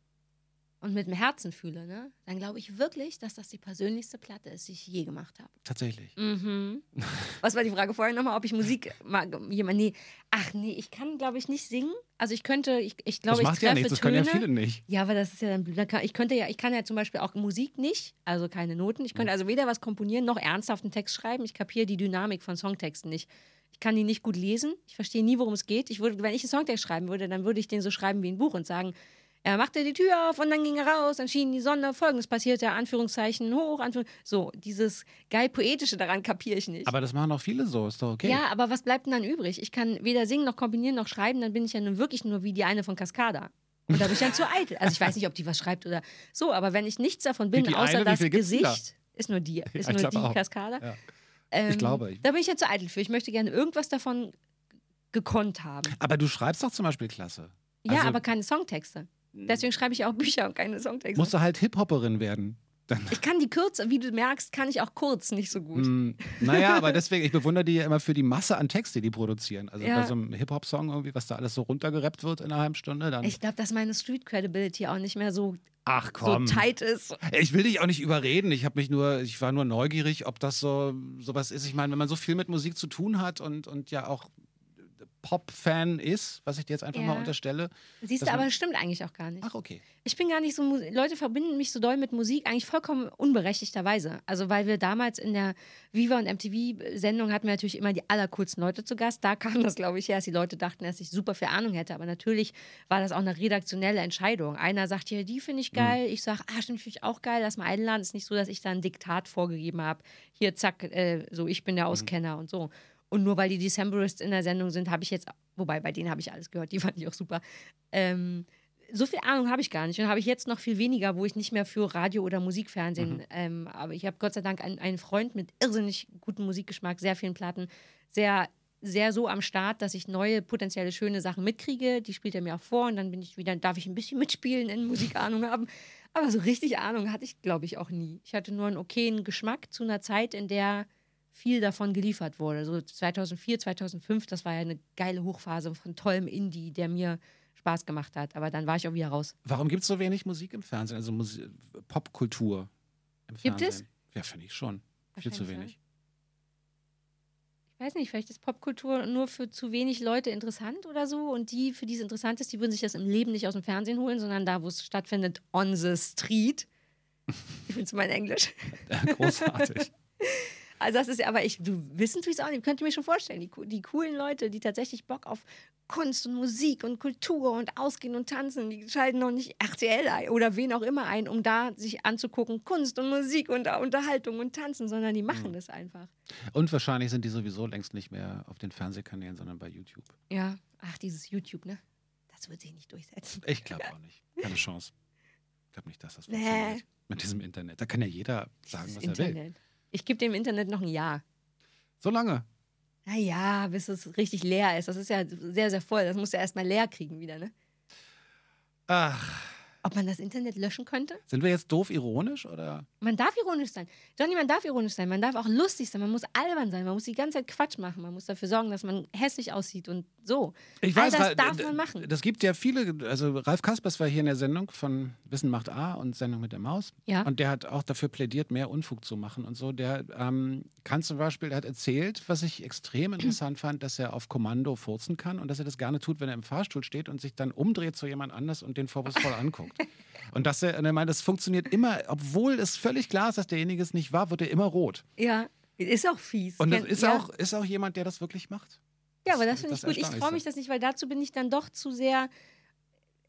und mit dem Herzen fühle, ne, dann glaube ich wirklich, dass das die persönlichste Platte ist, die ich je gemacht habe.
Tatsächlich.
Mhm. Was war die Frage vorher nochmal, ob ich Musik mag? Jemand, nee. Ach nee, ich kann, glaube ich, nicht singen. Also ich könnte, ich, ich glaube,
das macht
ich treffe
ja nichts, das können ja viele nicht.
Ja, aber das ist ja dann. Ich könnte ja, ich kann ja zum Beispiel auch Musik nicht, also keine Noten. Ich könnte also weder was komponieren noch ernsthaft einen Text schreiben. Ich kapiere die Dynamik von Songtexten nicht. Ich kann die nicht gut lesen. Ich verstehe nie, worum es geht. Ich würde, wenn ich einen Songtext schreiben würde, dann würde ich den so schreiben wie ein Buch und sagen, er machte die Tür auf und dann ging er raus, dann schien die Sonne, folgendes passierte, Anführungszeichen hoch, Anführung so, dieses geil Poetische daran kapiere ich nicht.
Aber das machen auch viele so, ist doch okay.
Ja, aber was bleibt denn dann übrig? Ich kann weder singen noch kombinieren noch schreiben, dann bin ich ja nun wirklich nur wie die eine von Cascada. Und da bin ich dann zu eitel. Also ich weiß nicht, ob die was schreibt oder so, aber wenn ich nichts davon bin, außer
eine?
Das
denn da?
Gesicht, ist nur die, ist
ich
nur die. Cascada.
Ja.
Ähm,
Ich glaube.
Da bin ich ja zu eitel für. Ich möchte gerne irgendwas davon gekonnt haben.
Aber du schreibst doch zum Beispiel klasse.
Ja,
Also-
aber keine Songtexte. Deswegen schreibe ich auch Bücher und keine Songtexte.
Musst du halt Hip-Hopperin werden. Dann,
Ich kann die kürzer, wie du merkst, kann ich auch kurz nicht so gut.
Mm, naja, aber deswegen, ich bewundere die ja immer für die Masse an Texte, die produzieren. Also
Ja.
bei so einem Hip-Hop-Song irgendwie, was da alles so runtergerappt wird in einer halben Stunde, dann.
Ich glaube, dass meine Street Credibility auch nicht mehr so,
ach
so
komm.
tight ist.
Ich will dich auch nicht überreden. Ich habe mich nur, ich war nur neugierig, ob das so sowas ist. Ich meine, wenn man so viel mit Musik zu tun hat und, und ja auch Pop-Fan ist, was ich dir jetzt einfach
Ja.
mal unterstelle.
Siehst du, aber das stimmt eigentlich auch gar nicht.
Ach, okay.
Ich bin gar nicht so, Leute verbinden mich so doll mit Musik, eigentlich vollkommen unberechtigterweise. Also, weil wir damals in der Viva und MTV-Sendung hatten wir natürlich immer die allercoolsten Leute zu Gast. Da kam das, glaube ich, her, dass die Leute dachten, dass ich super viel Ahnung hätte. Aber natürlich war das auch eine redaktionelle Entscheidung. Einer sagt hier, die finde ich geil. Ich sage, ah, stimmt, finde ich auch geil, lass mal einladen. Es ist nicht so, dass ich da ein Diktat vorgegeben habe. Hier, zack, äh, so, ich bin der Auskenner und so. Und nur weil die Decemberists in der Sendung sind, habe ich jetzt, wobei bei denen habe ich alles gehört, die fand ich auch super. Ähm, so viel Ahnung habe ich gar nicht und habe ich jetzt noch viel weniger, wo ich nicht mehr für Radio oder Musikfernsehen. Ähm, aber ich habe Gott sei Dank einen, einen Freund mit irrsinnig gutem Musikgeschmack, sehr vielen Platten, sehr sehr so am Start, dass ich neue potenzielle schöne Sachen mitkriege. Die spielt er mir auch vor und dann bin ich wieder, darf ich ein bisschen mitspielen, in Musikahnung haben. Aber so richtig Ahnung hatte ich, glaube ich, auch nie. Ich hatte nur einen okayen Geschmack zu einer Zeit, in der viel davon geliefert wurde. So 2004, 2005, das war ja eine geile Hochphase von tollem Indie, der mir Spaß gemacht hat. Aber dann war ich auch wieder raus.
Warum gibt es so wenig Musik im Fernsehen? Also Musi Popkultur im
Gibt
Fernsehen? Ja, finde ich schon. Viel zu wenig.
Ich weiß nicht, vielleicht ist Popkultur nur für zu wenig Leute interessant oder so. Und die, für die es interessant ist, die würden sich das im Leben nicht aus dem Fernsehen holen, sondern da, wo es stattfindet, on the street. Ich finde es mein Englisch.
Großartig.
Also das ist ja, aber ich, du wissen tue ich es auch nicht. Könnt ihr mir schon vorstellen, die, die coolen Leute, die tatsächlich Bock auf Kunst und Musik und Kultur und Ausgehen und Tanzen, die schalten noch nicht RTL ein oder wen auch immer ein, um da sich anzugucken, Kunst und Musik und Unterhaltung und Tanzen, sondern die machen das einfach.
Und wahrscheinlich sind die sowieso längst nicht mehr auf den Fernsehkanälen, sondern bei YouTube.
Ja, ach, dieses YouTube, ne? Das wird sich nicht durchsetzen.
Ich glaube auch nicht. Keine Chance. Ich glaube nicht, dass das funktioniert. Mit diesem Internet. Da kann ja jeder sagen, was
Das
er will.
Ich gebe dem Internet noch ein Jahr.
So lange.
Naja, bis es richtig leer ist. Das ist ja sehr, sehr voll. Das musst du erstmal leer kriegen wieder, ne?
Ach,
Ob man das Internet löschen könnte?
sind wir jetzt doof ironisch oder?
Man darf ironisch sein. Johnny, man darf ironisch sein. Man darf auch lustig sein. Man muss albern sein. Man muss die ganze Zeit Quatsch machen. Man muss dafür sorgen, dass man hässlich aussieht und so.
Ich
All
weiß,
das darf man machen.
Das gibt ja viele, also Ralf Kaspers war hier in der Sendung von Wissen macht A und Sendung mit der Maus.
Ja.
Und der hat auch dafür plädiert, mehr Unfug zu machen und so. Der ähm, kann zum Beispiel, der hat erzählt, was ich extrem interessant fand, dass er auf Kommando furzen kann und dass er das gerne tut, wenn er im Fahrstuhl steht und sich dann umdreht zu jemand anders und den vorwurfsvoll anguckt. Und dass er, und er meint, das funktioniert immer, obwohl es völlig klar ist, dass derjenige es nicht war, wird er immer rot.
Ja, ist auch fies.
Und das ist,
ja.
auch, ist auch jemand, der das wirklich macht.
Ja, aber das finde ich
das
gut. Ich traue mich das nicht, weil dazu bin ich dann doch zu sehr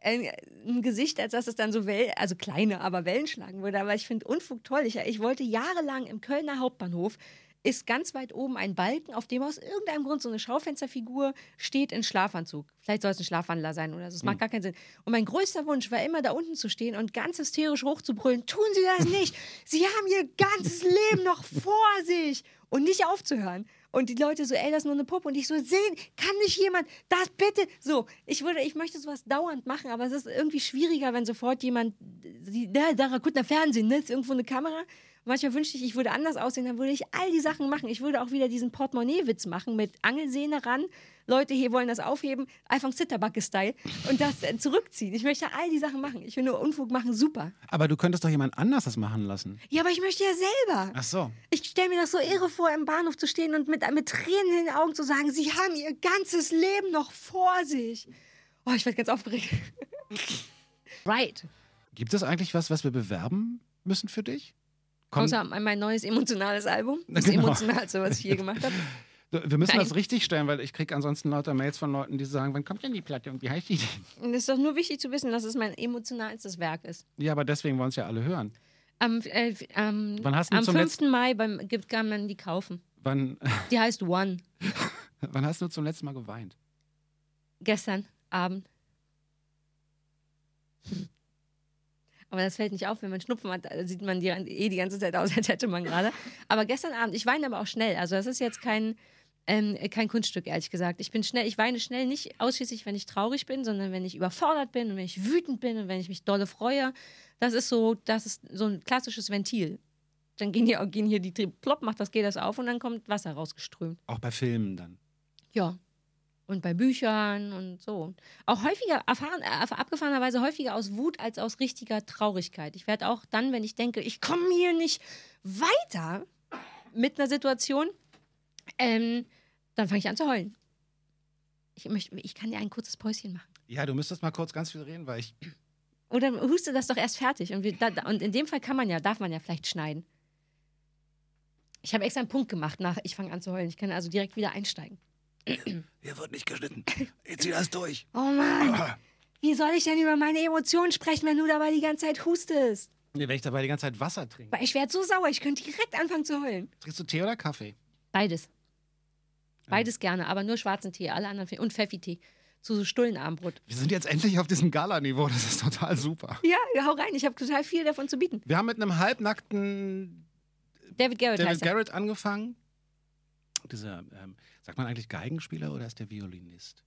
ein, ein Gesicht, als dass es dann so Wellen, also kleine, aber Wellen schlagen würde. Aber ich finde Unfug toll. Ich, ich wollte jahrelang im Kölner Hauptbahnhof ist ganz weit oben ein Balken, auf dem aus irgendeinem Grund so eine Schaufensterfigur steht in Schlafanzug. Vielleicht soll es ein Schlafwandler sein oder so. Es macht gar keinen Sinn. Und mein größter Wunsch war immer, da unten zu stehen und ganz hysterisch hochzubrüllen: Tun Sie das nicht! Sie haben Ihr ganzes Leben noch vor sich! Und nicht aufzuhören. Und die Leute so, ey, das ist nur eine Puppe. Und ich so, sehen, kann nicht jemand das bitte? So, ich würde, ich möchte sowas dauernd machen, aber es ist irgendwie schwieriger, wenn sofort jemand, sie, da, da, gut, na Fernsehen, ne? Ist irgendwo eine Kamera. Manchmal wünschte ich, ich würde anders aussehen, dann würde ich all die Sachen machen. Ich würde auch wieder diesen Portemonnaie-Witz machen mit Angelsehne ran. Leute hier wollen das aufheben, Alfons Zitterbacke-Style und das äh, zurückziehen. Ich möchte all die Sachen machen. Ich finde Unfug machen super.
Aber du könntest doch jemand anders das machen lassen.
Ja, aber ich möchte ja selber.
Ach so.
Ich stelle mir das so irre vor, im Bahnhof zu stehen und mit, mit Tränen in den Augen zu sagen, sie haben ihr ganzes Leben noch vor sich. Oh, ich werde ganz aufgeregt. right.
Gibt es eigentlich was, was wir bewerben müssen für dich? Komm,
Außer mein neues emotionales Album. Das
Genau.
emotionalste, was ich je gemacht habe.
Wir müssen
Nein.
das richtig stellen, weil ich kriege ansonsten lauter Mails von Leuten, die sagen, wann kommt denn die Platte und wie heißt die denn?
Es ist doch nur wichtig zu wissen, dass es mein emotionalstes Werk ist.
Ja, aber deswegen wollen es ja alle hören.
Am, äh, am,
Wann hast du
am
zum
5.
letzten-
Mai beim, kann man die kaufen.
Wann,
Die heißt One.
wann hast du zum letzten Mal geweint?
Gestern Abend. Aber das fällt nicht auf, wenn man Schnupfen hat, sieht man die, eh die ganze Zeit aus, als hätte man gerade. Aber gestern Abend, ich weine aber auch schnell. Also das ist jetzt kein, ähm, kein Kunststück, ehrlich gesagt. Ich bin schnell, ich weine schnell nicht ausschließlich, wenn ich traurig bin, sondern wenn ich überfordert bin und wenn ich wütend bin und wenn ich mich dolle freue. Das ist so, das ist so ein klassisches Ventil. Dann gehen hier, gehen hier die Tri- plopp, macht das, geht das auf und dann kommt Wasser rausgeströmt.
Auch bei Filmen dann.
Ja. Und bei Büchern und so. Auch häufiger, erfahren, äh, abgefahrenerweise häufiger aus Wut als aus richtiger Traurigkeit. Ich werde auch dann, wenn ich denke, ich komme hier nicht weiter mit einer Situation, ähm, dann fange ich an zu heulen. Ich, möchte, ich kann dir ein kurzes Päuschen machen.
Ja, du müsstest mal kurz ganz viel reden, weil ich.
Oder huste das doch erst fertig. Und, wir, da, da- und in dem Fall kann man ja, darf man ja vielleicht schneiden. Ich habe extra einen Punkt gemacht nach, ich fange an zu heulen. Ich kann also direkt wieder einsteigen.
Hier wird nicht geschnitten. Ich zieh das durch.
Oh Mann, wie soll ich denn über meine Emotionen sprechen, wenn du dabei die ganze Zeit hustest?
Nee, wenn ich dabei die ganze Zeit Wasser trinke.
Weil ich werde so sauer, ich könnte direkt anfangen zu heulen.
Trinkst du Tee oder Kaffee?
Beides. Beides gerne, aber nur schwarzen Tee, alle anderen und Pfeffi-Tee. Zu so Stullenarmbrot.
Wir sind jetzt endlich auf diesem Gala-Niveau. Das ist total super.
Ja, hau rein, ich habe total viel davon zu bieten.
Wir haben mit einem halbnackten
David Garrett
David
heißt.
Garrett angefangen. Dieser, ähm, sagt man eigentlich Geigenspieler oder ist der Violinist?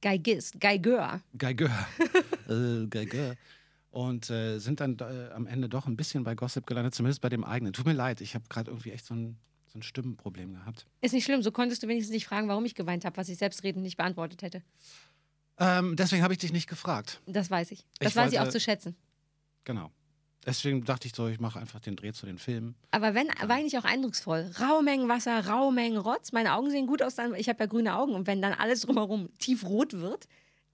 Geigist, Geigeur.
Geigeur. äh, Geigeur. Und äh, sind dann äh, am Ende doch ein bisschen bei Gossip gelandet, zumindest bei dem eigenen. Tut mir leid, ich habe gerade irgendwie echt so ein, so ein Stimmenproblem gehabt.
Ist nicht schlimm, so konntest du wenigstens nicht fragen, warum ich geweint habe, was ich selbstredend nicht beantwortet hätte.
Ähm, deswegen habe ich dich nicht gefragt.
Das weiß ich. Das
Ich
weiß ich
wollte-
auch zu schätzen.
Genau. Deswegen dachte ich so, ich mache einfach den Dreh zu den Filmen.
Aber wenn, weine ich auch eindrucksvoll. Raumengen Wasser, Raumengen Rotz. Meine Augen sehen gut aus, dann, ich habe ja grüne Augen. Und wenn dann alles drumherum tiefrot wird,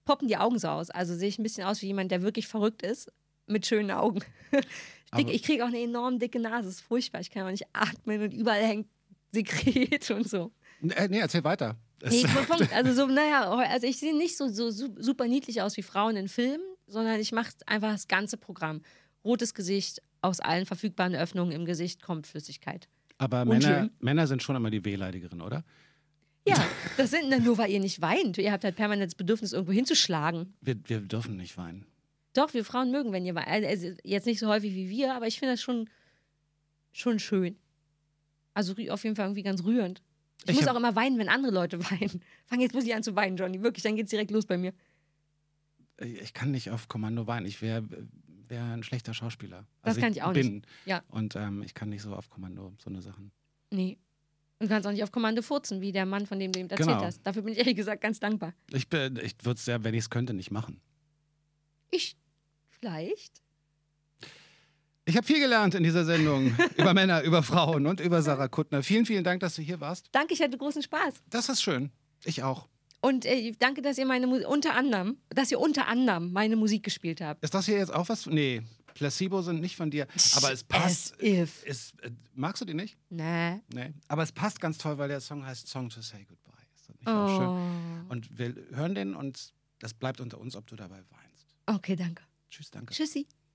poppen die Augen so aus. Also sehe ich ein bisschen aus wie jemand, der wirklich verrückt ist, mit schönen Augen. Dick, ich kriege auch eine enorm dicke Nase. Das ist furchtbar. Ich kann auch nicht atmen und überall hängt Sekret und so.
Äh, nee, erzähl weiter.
Nee, Punkt. Also so, naja, also ich sehe nicht so, so su- super niedlich aus wie Frauen in Filmen, sondern ich mache einfach das ganze Programm. Rotes Gesicht, aus allen verfügbaren Öffnungen im Gesicht kommt Flüssigkeit.
Aber. Männer, Männer sind schon immer die Wehleidigeren, oder?
Ja, das sind na, nur, weil ihr nicht weint. Ihr habt halt permanent das Bedürfnis, irgendwo hinzuschlagen.
Wir, wir dürfen nicht weinen.
Doch, wir Frauen mögen, wenn ihr weint. Also jetzt nicht so häufig wie wir, aber ich finde das schon, schon schön. Also auf jeden Fall irgendwie ganz rührend. Ich,
Ich
muss auch immer weinen, wenn andere Leute weinen. Fang jetzt muss ich an zu weinen, Johnny. Wirklich, dann geht's direkt los bei mir.
Ich kann nicht auf Kommando weinen. Ich wäre wär ein schlechter Schauspieler.
Das
Also
kann ich auch
bin.
nicht. Ja.
Und ähm, ich kann nicht so auf Kommando so eine Sachen.
Nee. Du kannst auch nicht auf Kommando furzen, wie der Mann, von dem du eben erzählt
Genau.
hast. Dafür bin ich ehrlich gesagt ganz dankbar.
Ich, bin- ich würde es ja, wenn ich es könnte, nicht machen.
Ich vielleicht.
Ich habe viel gelernt in dieser Sendung über Männer, über Frauen und über Sarah Kuttner. Vielen, vielen Dank, dass du hier warst.
Danke, ich hatte großen Spaß.
Das ist schön. Ich auch.
Und äh, danke, dass ihr meine Musik unter anderem, dass ihr unter anderem meine Musik gespielt habt.
Ist das hier jetzt auch was? Nee, Placebo sind nicht von dir. Aber es passt.
As if.
Es, äh, magst du die nicht?
Nee.
Nee. Aber es passt ganz toll, weil der Song heißt Song to Say Goodbye. Ist das nicht auch schön?
Oh.
Und wir hören den und das bleibt unter uns, ob du dabei weinst.
Okay, danke.
Tschüss, danke.
Tschüssi.